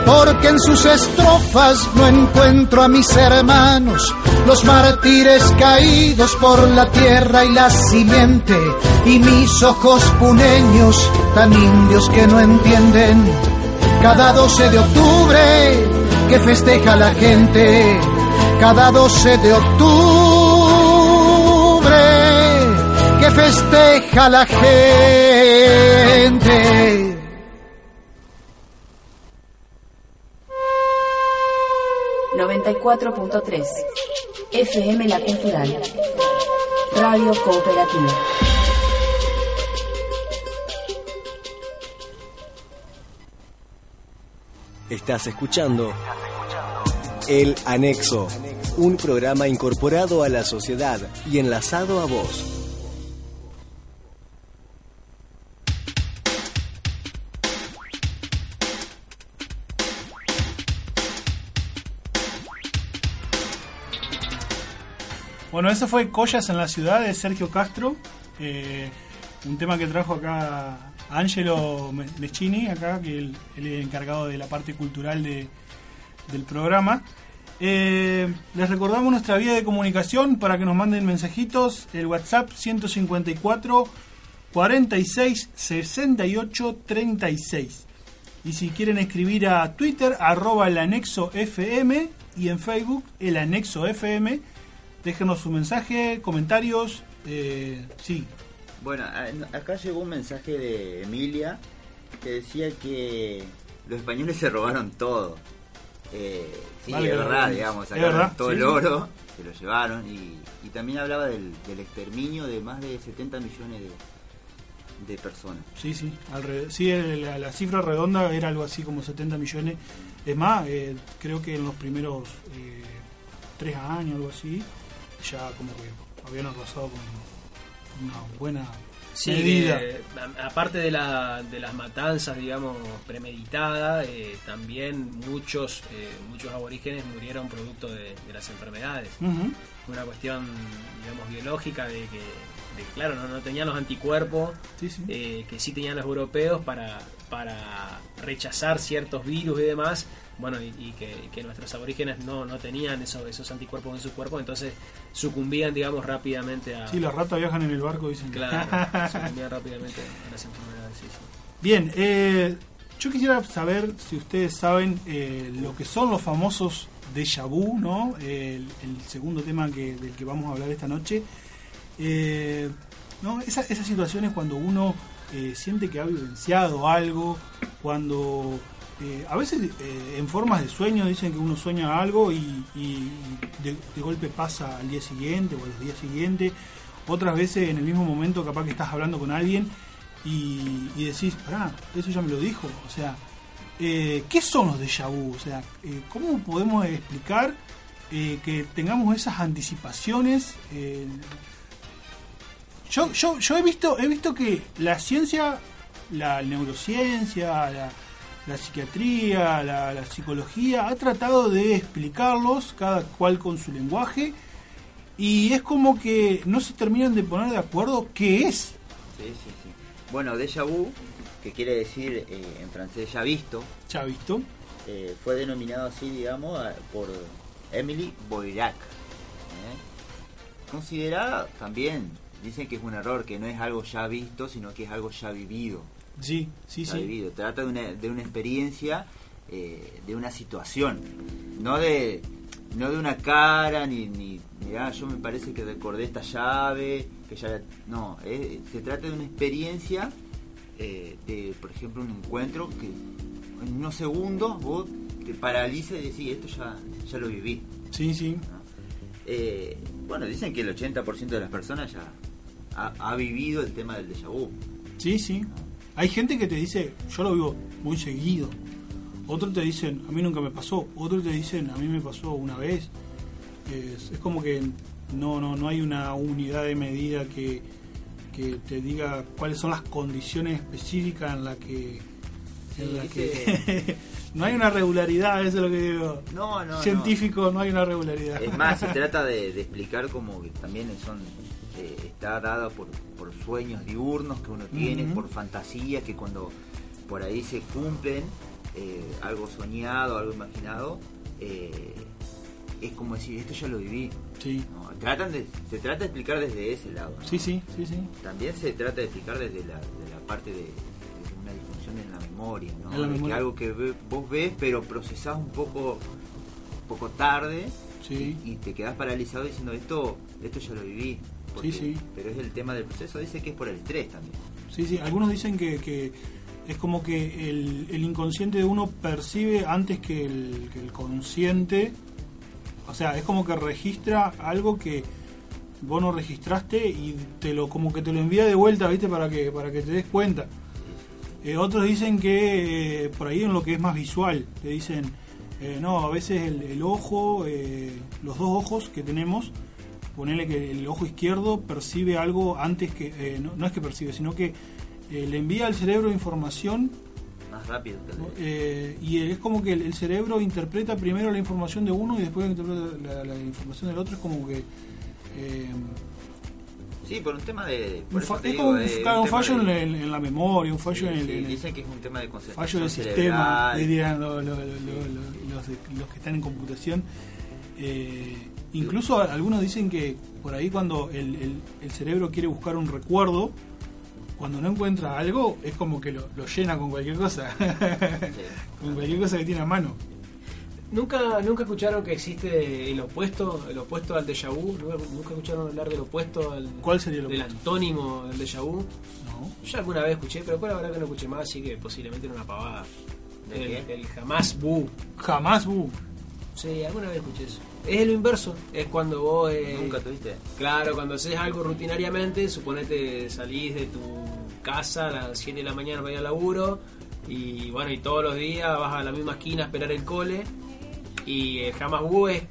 porque en sus estrofas no encuentro a mis hermanos, los mártires caídos por la tierra y la simiente, y mis ojos puneños, tan indios que no entienden. Cada 12 de octubre que festeja la gente, cada 12 de octubre que festeja la gente. 94.3 FM La Cultural. Radio Cooperativa. Estás escuchando El Anexo, un programa incorporado a la sociedad y enlazado a vos. Bueno, eso fue Collas en la ciudad de Sergio Castro, eh, un tema que trajo acá Angelo Meschini, acá, que él, él, es encargado de la parte cultural de, del programa. Eh, les recordamos nuestra vía de comunicación para que nos manden mensajitos, el WhatsApp 154 46 68 36. Y si quieren escribir a Twitter, arroba el anexo FM y en Facebook, el anexo FM déjenos su mensaje, comentarios. Eh, sí. Bueno, acá llegó un mensaje de Emilia que decía que los españoles se robaron todo. Eh, sí, es verdad, digamos, sacaron todo el oro, se lo llevaron y, y también hablaba del, del, exterminio de más de 70 millones de, de personas. Sí, sí, sí la, la, cifra redonda era algo así como 70 millones. Es más, eh, creo que en los primeros eh, tres años, algo así, ya como que habían arrasado con una buena sí, medida. Aparte de, la, de las matanzas, digamos, premeditadas, eh, también muchos eh, muchos aborígenes murieron producto de, de las enfermedades. Una cuestión, digamos, biológica de que, de, claro, no, no, tenían los anticuerpos sí, sí. que sí tenían los europeos para, para rechazar ciertos virus y demás bueno, y, y que, que, nuestros aborígenes no, no tenían eso, esos anticuerpos en su cuerpo, entonces sucumbían, digamos, rápidamente a... Sí, las ratas viajan en el barco, dicen. Claro, sucumbían rápidamente a las enfermedades, sí. Bien, eh, yo quisiera saber si ustedes saben eh, lo que son los famosos déjà vu, ¿no? El, segundo tema que, del que vamos a hablar esta noche. Eh, ¿no? Esa, esas situaciones cuando uno eh, siente que ha vivenciado algo, cuando eh, a veces eh, en formas de sueño dicen que uno sueña algo y, de, de, golpe pasa al día siguiente o a los días siguientes. Otras veces en el mismo momento capaz que estás hablando con alguien y, y decís, pará, eso ya me lo dijo. O sea, eh, ¿qué son los déjà vu? O sea, eh, ¿cómo podemos explicar eh, que tengamos esas anticipaciones? yo, yo, yo he visto, he visto que la ciencia, la neurociencia, la, psiquiatría, la, psicología, ha tratado de explicarlos, cada cual con su lenguaje, y es como que no se terminan de poner de acuerdo qué es. Bueno, déjà vu, que quiere decir eh, en francés ya visto. Ya visto. Eh, fue denominado así, digamos, por Emily Boirac. ¿eh? Considerada también, dicen que es un error, que no es algo ya visto, sino que es algo ya vivido. Sí, sí, ya sí. Vivido. Trata de una, de una experiencia, de una situación, no de no de una cara, ni, ni mirá, yo me parece que recordé esta llave, que ya... No, se trata de una experiencia, eh, de, por ejemplo, un encuentro que en unos segundos vos te paraliza y decís, esto ya, ya lo viví. Sí, sí. ¿No? Eh, bueno, dicen que el 80% de las personas ya ha, ha, vivido el tema del déjà vu. Sí, sí. Hay gente que te dice, yo lo vivo muy seguido. Otros te dicen, a mí nunca me pasó. Otros te dicen, a mí me pasó una vez. Es, es como que no, no, no hay una unidad de medida que, que te diga cuáles son las condiciones específicas en las que... En la que no hay una regularidad, eso es lo que digo. No, no. Científico, no, no hay una regularidad. Es más, se trata de, de explicar como que también son eh, está dada por, por, sueños diurnos que uno tiene, uh -huh. por fantasías que cuando por ahí se cumplen, eh, algo soñado, algo imaginado, eh, es como decir, esto ya lo viví. Sí. Tratan de, se trata de explicar desde ese lado. ¿no? Sí, sí, sí, sí. También se trata de explicar desde la, de la parte de, de, una disfunción en la memoria, ¿no? La memoria. Que algo que ve, vos ves, pero procesás un poco, un poco tarde sí. y, y, te quedás paralizado diciendo, esto, esto ya lo viví. Porque, sí, sí. Pero es el tema del proceso, dice que es por el estrés también. Sí, sí, algunos dicen que, que es como que el, el, inconsciente de uno percibe antes que el, que el consciente O sea, es como que registra algo que vos no registraste y te lo como que te lo envía de vuelta, ¿viste? Para que para que te des cuenta. Eh, otros dicen que eh, por ahí en lo que es más visual, te dicen, eh, no, a veces el, el ojo, los dos ojos que tenemos, ponerle que el ojo izquierdo percibe algo antes que, no, no es que percibe, sino que le envía al cerebro información Más rápido. eh, y es como que el, el cerebro interpreta primero la información de uno y después interpreta la, la información del otro, es como que... eh, Sí, por un tema de. un Por es digo, como un, claro, un tema fallo de- en, la- en la memoria, un fallo Sí, en el, sí, en el- dicen que es un tema de concentración fallo del sistema, dirían lo- lo- lo- lo- los, de- los que están en computación. Eh, incluso algunos dicen que por ahí cuando el, el- el cerebro quiere buscar un recuerdo, cuando no encuentra algo, es como que lo, lo llena con cualquier cosa. con cualquier cosa que tiene a mano. ¿Nunca, ¿Nunca escucharon que existe el opuesto, el opuesto al déjà vu? ¿Nunca, nunca escucharon hablar del opuesto al, ¿Cuál sería el del opuesto? antónimo del déjà vu? No. Yo alguna vez escuché, pero después la verdad que no escuché más, así que posiblemente era una pavada. ¿De El, qué? el jamás bu. Jamás, bu. Sí, alguna vez escuché eso. Es lo inverso, es cuando vos... eh, ¿Nunca tuviste? Claro, cuando haces algo rutinariamente, suponete salís de tu casa a las 7 de la mañana para ir al laburo y bueno, y todos los días vas a la misma esquina a esperar el cole y el jamás bu es,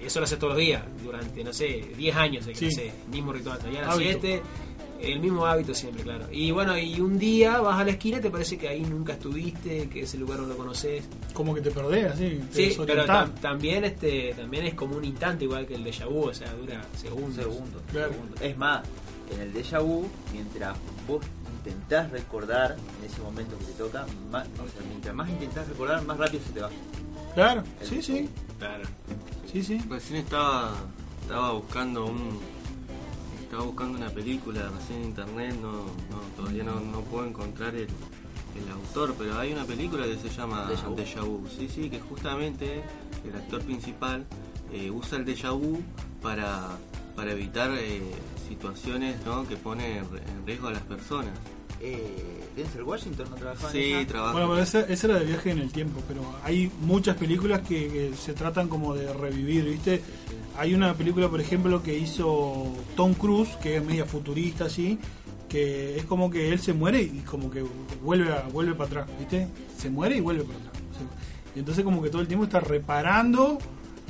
y eso lo haces todos los días, durante, no sé, 10 años, el que Sí. mismo ritual, allá a las Hábito. 7, el mismo hábito siempre, claro. Y bueno, y un día vas a la esquina y te parece que ahí nunca estuviste, que ese lugar no lo conoces. Como que te perdés, así. te Sí, pero tam- también este también es como un instante igual que el déjà vu, o sea, dura segundos. Segundos. Claro. segundos. Es más, en el déjà vu, mientras vos intentás recordar en ese momento que te toca, más, o sea, mientras más intentás recordar, más rápido se te va. Claro, sí, sí. Claro. Sí, sí. Recién estaba, estaba buscando un estaba buscando una película recién en internet, no, no todavía no, no puedo encontrar el, el autor, pero hay una película que se llama Déjà vu. Déjà Vu. Sí, sí, que justamente el actor principal eh, usa el déjà vu para, para evitar eh, situaciones ¿no? que ponen en en riesgo a las personas. Eh, Denzel Washington no trabajaba en Sí, esa? trabaja. Bueno, pero ese, ese era de viaje en el tiempo, pero hay muchas películas que, que se tratan como de revivir, ¿viste? Hay una película, por ejemplo, que hizo Tom Cruise, que es media futurista, así, que es como que él se muere y como que vuelve a, vuelve para atrás, ¿viste? Se muere y vuelve para atrás. O sea, y entonces como que todo el tiempo está reparando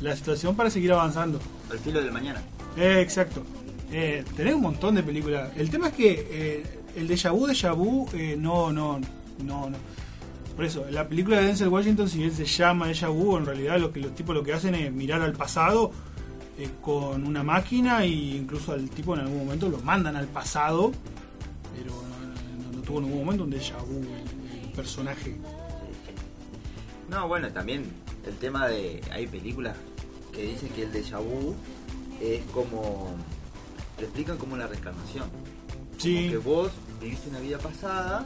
la situación para seguir avanzando. Al filo del mañana. Eh, exacto. Eh, tenés un montón de películas. El tema es que eh, el déjà vu, déjà vu, eh, no, no, no, no. Por eso, la película de Denzel Washington, si bien se llama déjà vu, en realidad lo que los tipos lo que hacen es mirar al pasado eh, con una máquina e incluso al tipo en algún momento lo mandan al pasado, pero no, no- no tuvo en ningún momento un déjà vu el, el personaje. No, bueno, también el tema de. Hay películas que dicen que el déjà vu es como. Te explican como la reencarnación. Sí. Como que vos viviste una vida pasada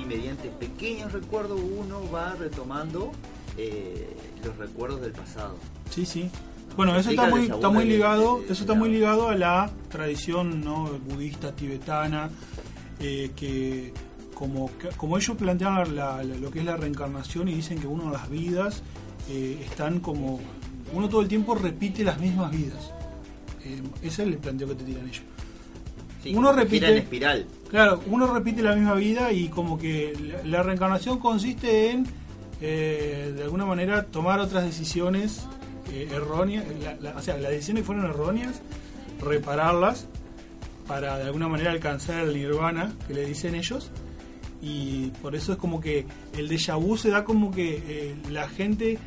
y mediante pequeños recuerdos uno va retomando eh, los recuerdos del pasado. Sí, sí. Bueno, eso está muy, está muy de- ligado, de- de- eso está muy ligado a la tradición ¿no? budista tibetana, eh, que como, ellos plantean la- la- lo que es la reencarnación y dicen que uno las vidas eh, están como uno todo el tiempo repite las mismas vidas. Eh, ese es el planteo que te tiran ellos. Sí, uno repite en espiral. Claro, uno repite la misma vida y como que la, la reencarnación consiste en, eh, de alguna manera, tomar otras decisiones eh, erróneas, la- la- o sea, las decisiones que fueron erróneas, repararlas para de alguna manera alcanzar el nirvana que le dicen ellos. Y por eso es como que el déjà vu se da como que eh, la gente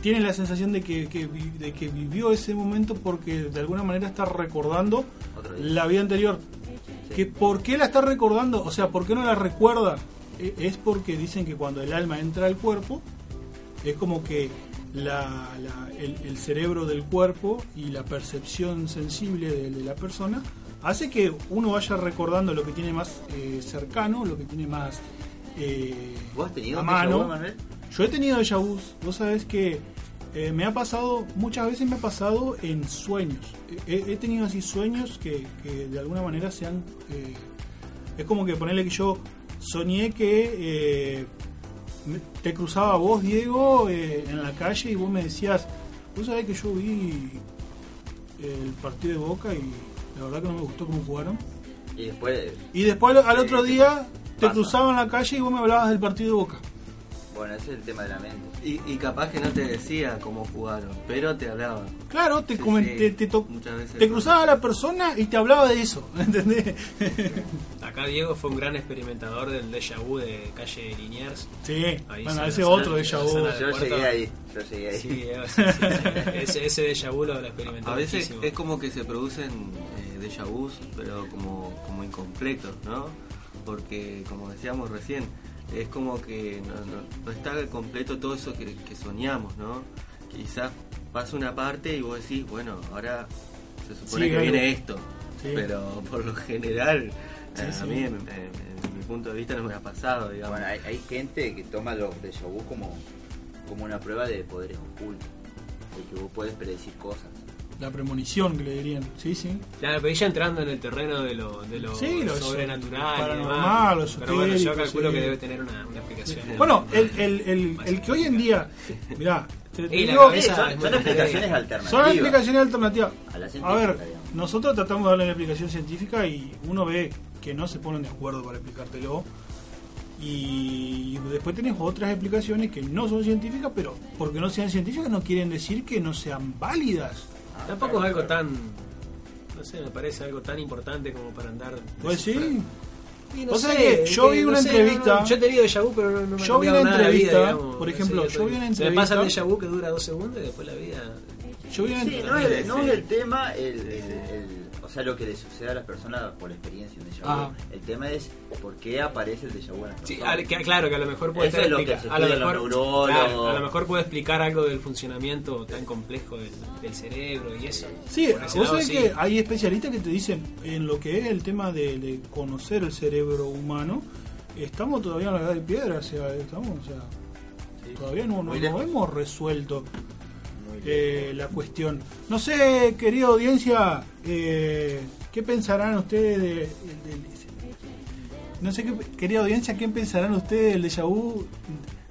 tiene la sensación de que, de que vivió ese momento porque de alguna manera está recordando la vida anterior. Que ¿Por qué la está recordando? O sea, ¿por qué no la recuerda? E- Es porque dicen que cuando el alma entra al cuerpo, es como que la- la- el, el cerebro del cuerpo y la percepción sensible de, de la persona hace que uno vaya recordando lo que tiene más eh, cercano, lo que tiene más eh, ¿Vos has tenido a mano. vu, Manuel? Yo he tenido déjà vus. Vos sabés que eh, me ha pasado, muchas veces me ha pasado en sueños. He, he tenido así sueños que, que de alguna manera se han... eh, es como que ponerle que yo soñé que te cruzaba vos, Diego, eh, en la calle y vos me decías, Vos sabés que yo vi el partido de Boca y la verdad que no me gustó cómo jugaron. Y después. Y después al otro eh, día te pasa. cruzaba en la calle y vos me hablabas del partido de Boca. Bueno, ese es el tema de la mente. Y, y capaz que no te decía cómo jugaron, pero te hablaba. Claro, te, Sí, comen- sí, te, te to- muchas veces te no. cruzaba la persona y te hablaba de eso, ¿entendés? Acá Diego fue un gran experimentador del déjà vu de calle Liniers. Sí, Ahí bueno, se- ese la otro déjà la vu. Yo llegué ahí, yo llegué ahí. Sí, Diego, sí, sí. ese, ese déjà vu lo, lo experimentó A veces muchísimo. es como que se producen eh, déjà vus, pero como, como incompletos, ¿no? Porque, como decíamos recién, es como que no, no- no está completo todo eso que, que soñamos, ¿no? Quizás pasa una parte y vos decís, bueno, ahora se supone Sí, que algo. viene esto, Sí. pero por lo general, Sí, a mí, en, en- en mi punto de vista, no me ha pasado, digamos. Bueno, hay, hay gente que toma los déjà vu como, como una prueba de poderes ocultos. De que vos puedes predecir cosas. La premonición que le dirían, sí, sí. Claro, pero ella entrando en el terreno de lo, de lo Sí, lo sobrenatural. y paranormal, demás. lo Pero bueno, yo calculo sí. que debe tener una, una explicación. Bueno, el, el, el, el que hoy en día, mirá, te, te Y la digo, cabeza son, son explicaciones alternativas. son explicaciones alternativas. A la A científica, ver, digamos. nosotros tratamos de darle una explicación científica y uno ve que no se ponen de acuerdo para explicártelo. Y después tenés otras explicaciones que no son científicas, pero porque no sean científicas no quieren decir que no sean válidas. Tampoco es algo tan. No sé, me parece algo tan importante como para andar. Pues sí. Y Vos sabés que yo vi no una sé, entrevista- no, no, yo he tenido déjà vu, pero no, no me Yo vi una vida, entrevista, digamos. por No sé, ejemplo, yo vi una Se me pasa el entrevista- déjà vu que dura dos segundos y después la vida. Yo vi una Sí, entre- no es, no es el tema, el, el- el- o sea, lo que le sucede a las personas por experiencia en déjà vu. Ajá. El tema es por qué aparece el déjà vu en las Sí, personas. que- claro, que a lo mejor puede Eso estar es lo que explica- se a lo mejor, los neurólogos. claro, a lo mejor puede explicar algo del funcionamiento tan complejo del, del cerebro y eso. Sí, vos lado, sabés sí. que hay especialistas que te dicen en lo que es el tema de, de conocer el cerebro humano, estamos todavía en la edad de piedra, o sea, estamos, o sea, todavía no, no, no hemos resuelto eh, la cuestión. No sé, querida audiencia, eh, ¿qué pensarán ustedes de, no sé, qué, querida audiencia, ¿qué pensarán ustedes del déjà vu?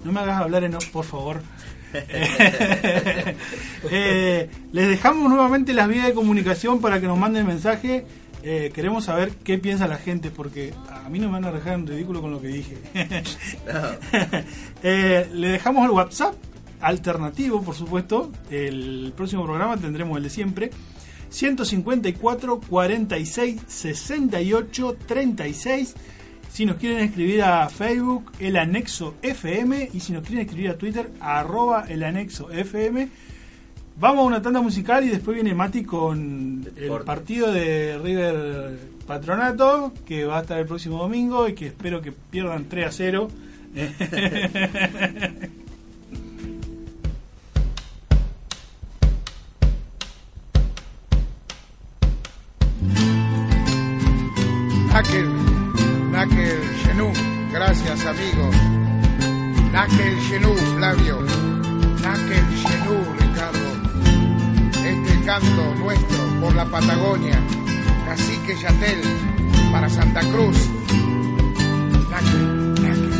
No me hagas hablar en por favor. Eh, les dejamos nuevamente las vías de comunicación para que nos manden mensaje. Eh, queremos saber qué piensa la gente, porque a mí no me van a dejar en ridículo con lo que dije. Eh, le dejamos el WhatsApp alternativo, por supuesto. El próximo programa tendremos el de siempre. 154 46 68 36. Si nos quieren escribir a Facebook, el anexo FM. Y si nos quieren escribir a Twitter, arroba el anexo FM. Vamos a una tanda musical y después viene Mati con el partido de River Patronato, que va a estar el próximo domingo y que espero que pierdan 3 a 0. Nakel, Nakel Genú, gracias amigo. Nakel Genú, Flavio. Nakel Genú, Ricardo. Este canto nuestro por la Patagonia. Cacique Yatel, para Santa Cruz. Nakel, Nakel.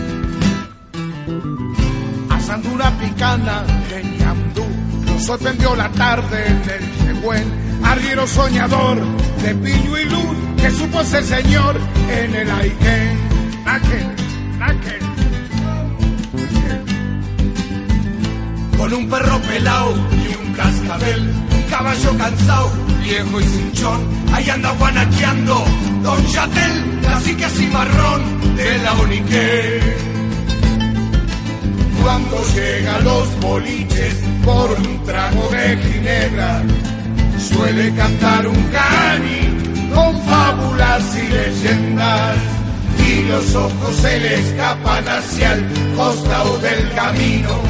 Asando una picana de. Sorprendió la tarde en el Yehuen. Arriero soñador de pillo y luz que supo ser señor en el Aigén. Nakel, Nakel. Con un perro pelao y un cascabel, un caballo cansado, viejo y cinchón, ahí anda guanaqueando Don Chatel, cacique cimarrón de la Unique. Cuando llega a los boliches por un trago de ginebra, suele cantar un cani con fábulas y leyendas. Y los ojos se le escapan hacia el costado del camino,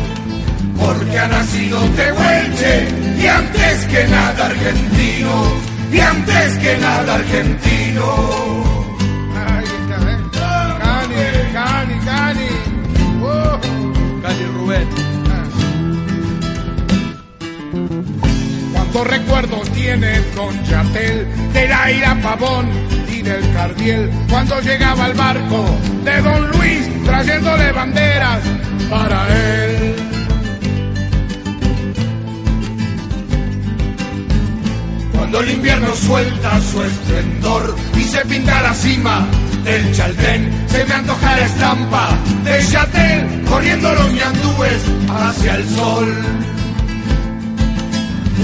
porque ha nacido Tehuelche y antes que nada argentino, y antes que nada argentino. Cuántos recuerdos tiene Don Chatel de la ira Pavón y del Cardiel cuando llegaba el barco de Don Luis trayéndole banderas para él. Cuando el invierno suelta su esplendor y se pinta la cima del Chaltén, se me antoja la estampa de Chatel corriendo los ñandúes hacia el sol.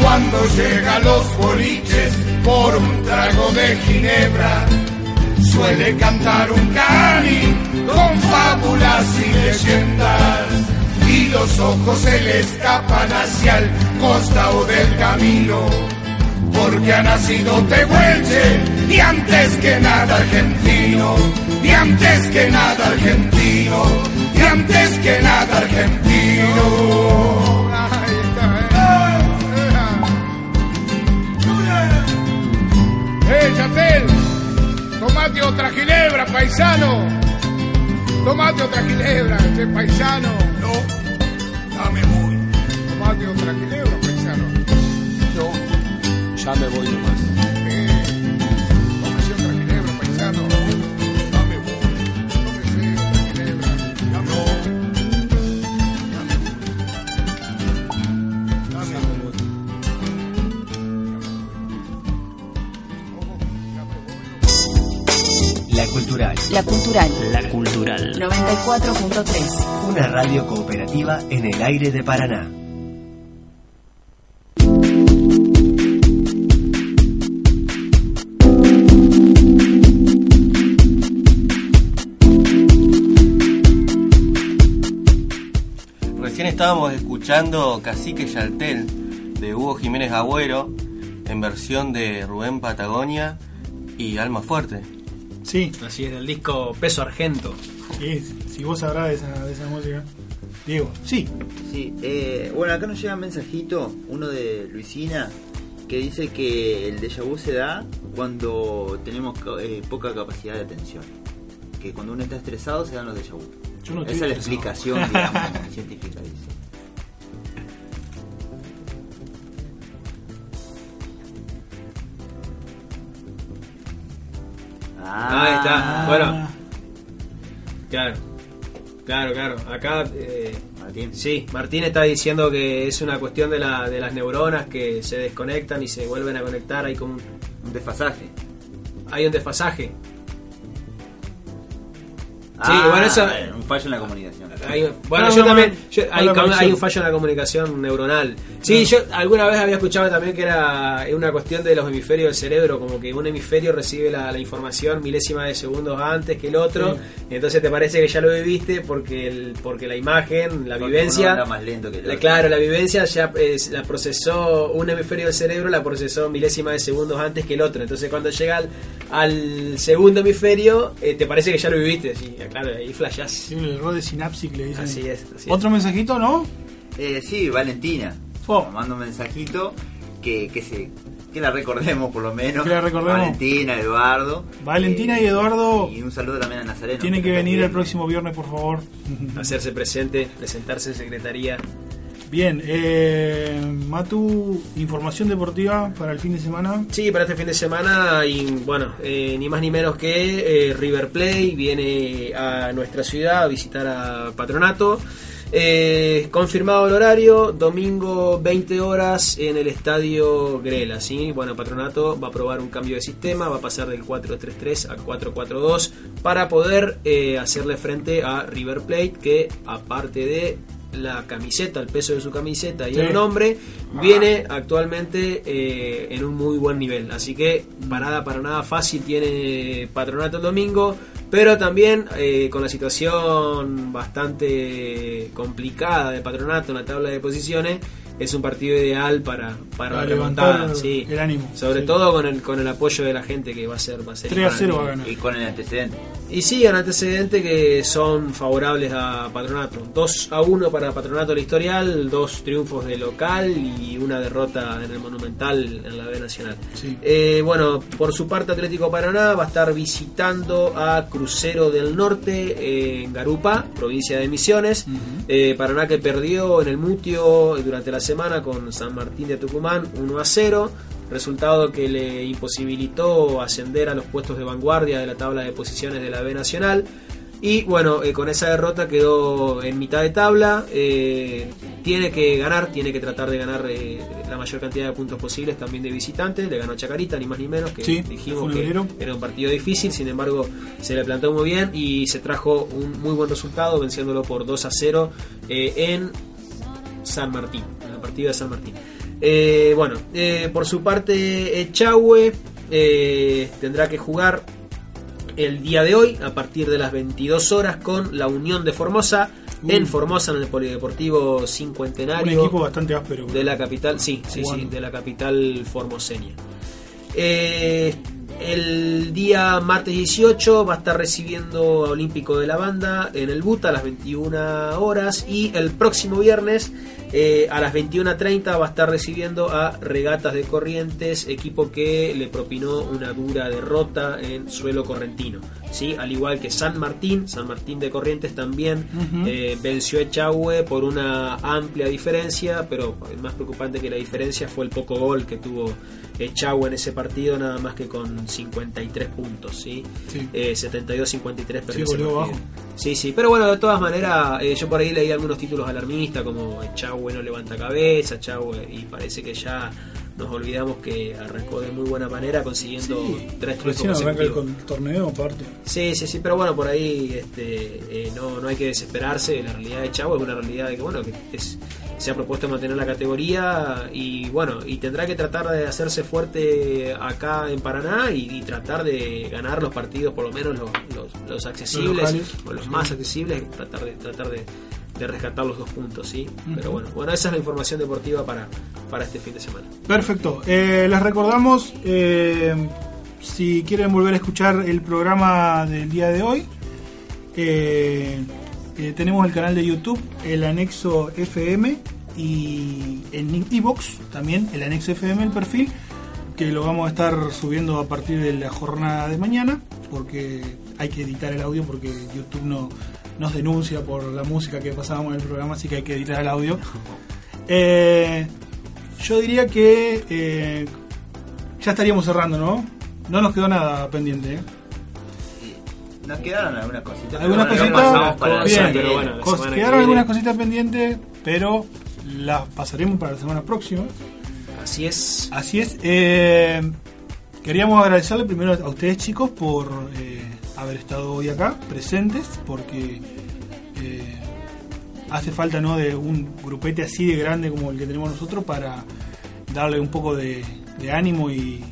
Cuando llega los boliches por un trago de ginebra, suele cantar un cani con fábulas y leyendas. Y los ojos se le escapan hacia el costado del camino, porque ha nacido Tehuelche y antes que nada argentino, y antes que nada argentino, y antes que nada argentino. ¡Eh, Chatel! Tomate otra ginebra, paisano. Tomate otra ginebra, che paisano. No, ya me voy. Tomate otra ginebra, paisano. No, ya me voy nomás. La Cultural. La Cultural. La Cultural. 94.3. Una radio cooperativa en el aire de Paraná. Escuchando Cacique Yaltel de Hugo Jiménez Agüero en versión de Rubén Patagonia y Alma Fuerte. Sí. Así es, del disco Peso Argento. Sí, si vos sabrás de esa, de esa música. Diego, sí. Sí, eh, bueno, acá nos llega un mensajito, uno de Luisina, que dice que el déjà vu se da cuando tenemos eh, poca capacidad de atención. Que cuando uno está estresado se dan los déjà vu. No Esa es la explicación, digamos, científica, dice. Ahí Ah. está. Bueno. Claro. Claro, claro. Acá. eh, Martín. Sí, Martín está diciendo que es una cuestión de, la, de las neuronas que se desconectan y se vuelven a conectar. Hay como un, Un desfasaje. hay un desfasaje. Sí, Ah, bueno, eso- Un fallo en la comunicación. Hay- bueno, Ah, yo no, también. yo- no, hay, un fallo en la comunicación neuronal. Sí, yo alguna vez había escuchado también que era una cuestión de los hemisferios del cerebro, como que un hemisferio recibe la, la información milésima de segundos antes que el otro, y entonces te parece que ya lo viviste porque el, porque la imagen, la Porque vivencia. uno anda más lento que el otro. claro, la vivencia ya es- la procesó, un hemisferio del cerebro la procesó milésima de segundos antes que el otro. Entonces cuando llega al, al segundo hemisferio, eh, te parece que ya lo viviste. Sí, claro, ahí flashás. Sí, el error de sinapsis que le dicen. Así es. así es. Otro mensajito, ¿no? Eh, sí, Valentina. Oh. Nos manda un mensajito que, que se que la recordemos por lo menos. Que la recordemos. Valentina, Eduardo. Valentina y Eduardo Y un saludo también a Nazareno. tienen que está venir el próximo viernes, por favor. hacerse presente, presentarse en secretaría. Bien, eh, Matu, información deportiva para el fin de semana. Sí, para este fin de semana, y bueno, eh, ni más ni menos que eh, River Plate viene a nuestra ciudad a visitar a Patronato. Eh, confirmado el horario, domingo 20 horas en el estadio Grela. ¿sí? Bueno, Patronato va a probar un cambio de sistema, va a pasar del 4-3-3 a 4-4-2 para poder eh, hacerle frente a River Plate, que aparte de la camiseta, el peso de su camiseta y Sí. el nombre, viene actualmente eh, en un muy buen nivel. Así que parada para nada fácil tiene Patronato el domingo, pero también eh, con la situación bastante complicada de Patronato en la tabla de posiciones, es un partido ideal para, para, Para la remontada, levantar sí. el ánimo. Sobre Sí. todo con el, con el apoyo de la gente que va a ser, va a ser 3 a 0 para va a ganar. Y con el antecedente. Y sí, en antecedentes que son favorables a Patronato. 2 a 1 para Patronato el historial, dos triunfos de local y una derrota en el Monumental en la B Nacional. Sí. Eh, bueno, por su parte Atlético Paraná va a estar visitando a Crucero del Norte eh, en Garupa, provincia de Misiones. Eh, Paraná que perdió en el Mutio durante la semana con San Martín de Tucumán 1 a 0. Resultado que le imposibilitó ascender a los puestos de vanguardia de la tabla de posiciones de la B Nacional. Y bueno, eh, con esa derrota quedó en mitad de tabla. eh, tiene que ganar, tiene que tratar de ganar eh, la mayor cantidad de puntos posibles también de visitante. Le ganó Chacarita, ni más ni menos, que Sí, dijimos que era un partido difícil. Sin embargo, se le plantó muy bien y se trajo un muy buen resultado, venciéndolo por 2 a 0 eh, en San Martín, partida de San Martín. Eh, bueno, eh, por su parte, Echagüe eh, tendrá que jugar el día de hoy a partir de las 22 horas con la Unión de Formosa Uh. en Formosa en el Polideportivo Un Cincuentenario equipo bastante áspero. de la capital, sí, sí, sí, de la capital formoseña. El día martes 18 va a estar recibiendo a Olímpico de la Banda en el Buta a las 21 horas y el próximo viernes eh, a las 21.30 va a estar recibiendo a Regatas de Corrientes, equipo que le propinó una dura derrota en suelo correntino. ¿Sí? Al igual que San Martín, San Martín de Corrientes también eh, venció a Echagüe por una amplia diferencia, pero más preocupante que la diferencia fue el poco gol que tuvo Echagüe en ese partido, nada más que con 53 puntos, ¿sí? Sí. Eh, 72-53 perdió Sí, bajo. Sí, sí, pero bueno, de todas maneras, eh, yo por ahí leí algunos títulos alarmistas como Echagüe no levanta cabeza, Echagüe, y parece que ya nos olvidamos que arrancó de muy buena manera consiguiendo tres triunfos arranca el, consecutivos. con- el torneo aparte. Sí, sí, sí, pero bueno, por ahí este, eh, no, no hay que desesperarse. La realidad de Chavo es una realidad de que, bueno, que es- se ha propuesto mantener la categoría y, bueno, y tendrá que tratar de hacerse fuerte acá en Paraná y, y tratar de ganar los partidos, por lo menos los, los, los accesibles o los más accesibles, tratar de tratar de, de rescatar los dos puntos, ¿sí? Pero bueno, bueno, esa es la información deportiva para, para este fin de semana. Perfecto. Eh, les recordamos, eh, si quieren volver a escuchar el programa del día de hoy, eh, tenemos el canal de YouTube, el anexo FM, y en iBox también, el anexo FM, el perfil, que lo vamos a estar subiendo a partir de la jornada de mañana, porque hay que editar el audio, porque YouTube no nos denuncia por la música que pasábamos en el programa, así que hay que editar el audio. Eh, yo diría que eh, ya estaríamos cerrando, ¿no? No nos quedó nada pendiente. ¿eh? Nos quedaron algunas cositas. Algunas pero bueno, cositas, bien, bueno, cos- quedaron algunas cositas pendientes, pero las pasaremos para la semana próxima. Así es. Así es. eh, queríamos agradecerle primero a ustedes chicos por eh, haber estado hoy acá presentes, porque eh, hace falta no de un grupete así de grande como el que tenemos nosotros para darle un poco de, ánimo y,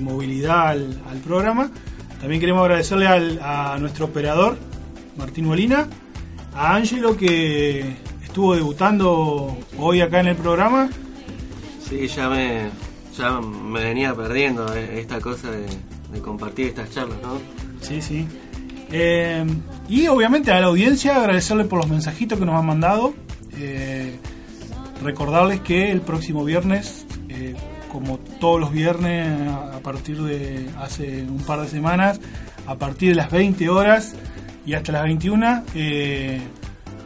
movilidad al, programa. También queremos agradecerle al- a nuestro operador, Martín Molina, a Angelo que estuvo debutando hoy acá en el programa. Sí, ya me, ya me venía perdiendo eh, esta cosa de, de compartir estas charlas, ¿no? Sí, sí. Eh, y obviamente a la audiencia agradecerle por los mensajitos que nos han mandado. Eh, recordarles que el próximo viernes, eh, como todos los viernes a partir de hace un par de semanas, a partir de las 20 horas y hasta las 21, eh,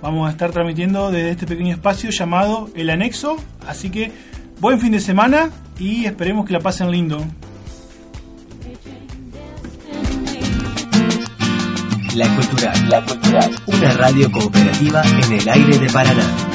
vamos a estar transmitiendo desde este pequeño espacio llamado El Anexo. Así que buen fin de semana y esperemos que la pasen lindo. La Cultural, La Cultural, una radio cooperativa en el aire de Paraná.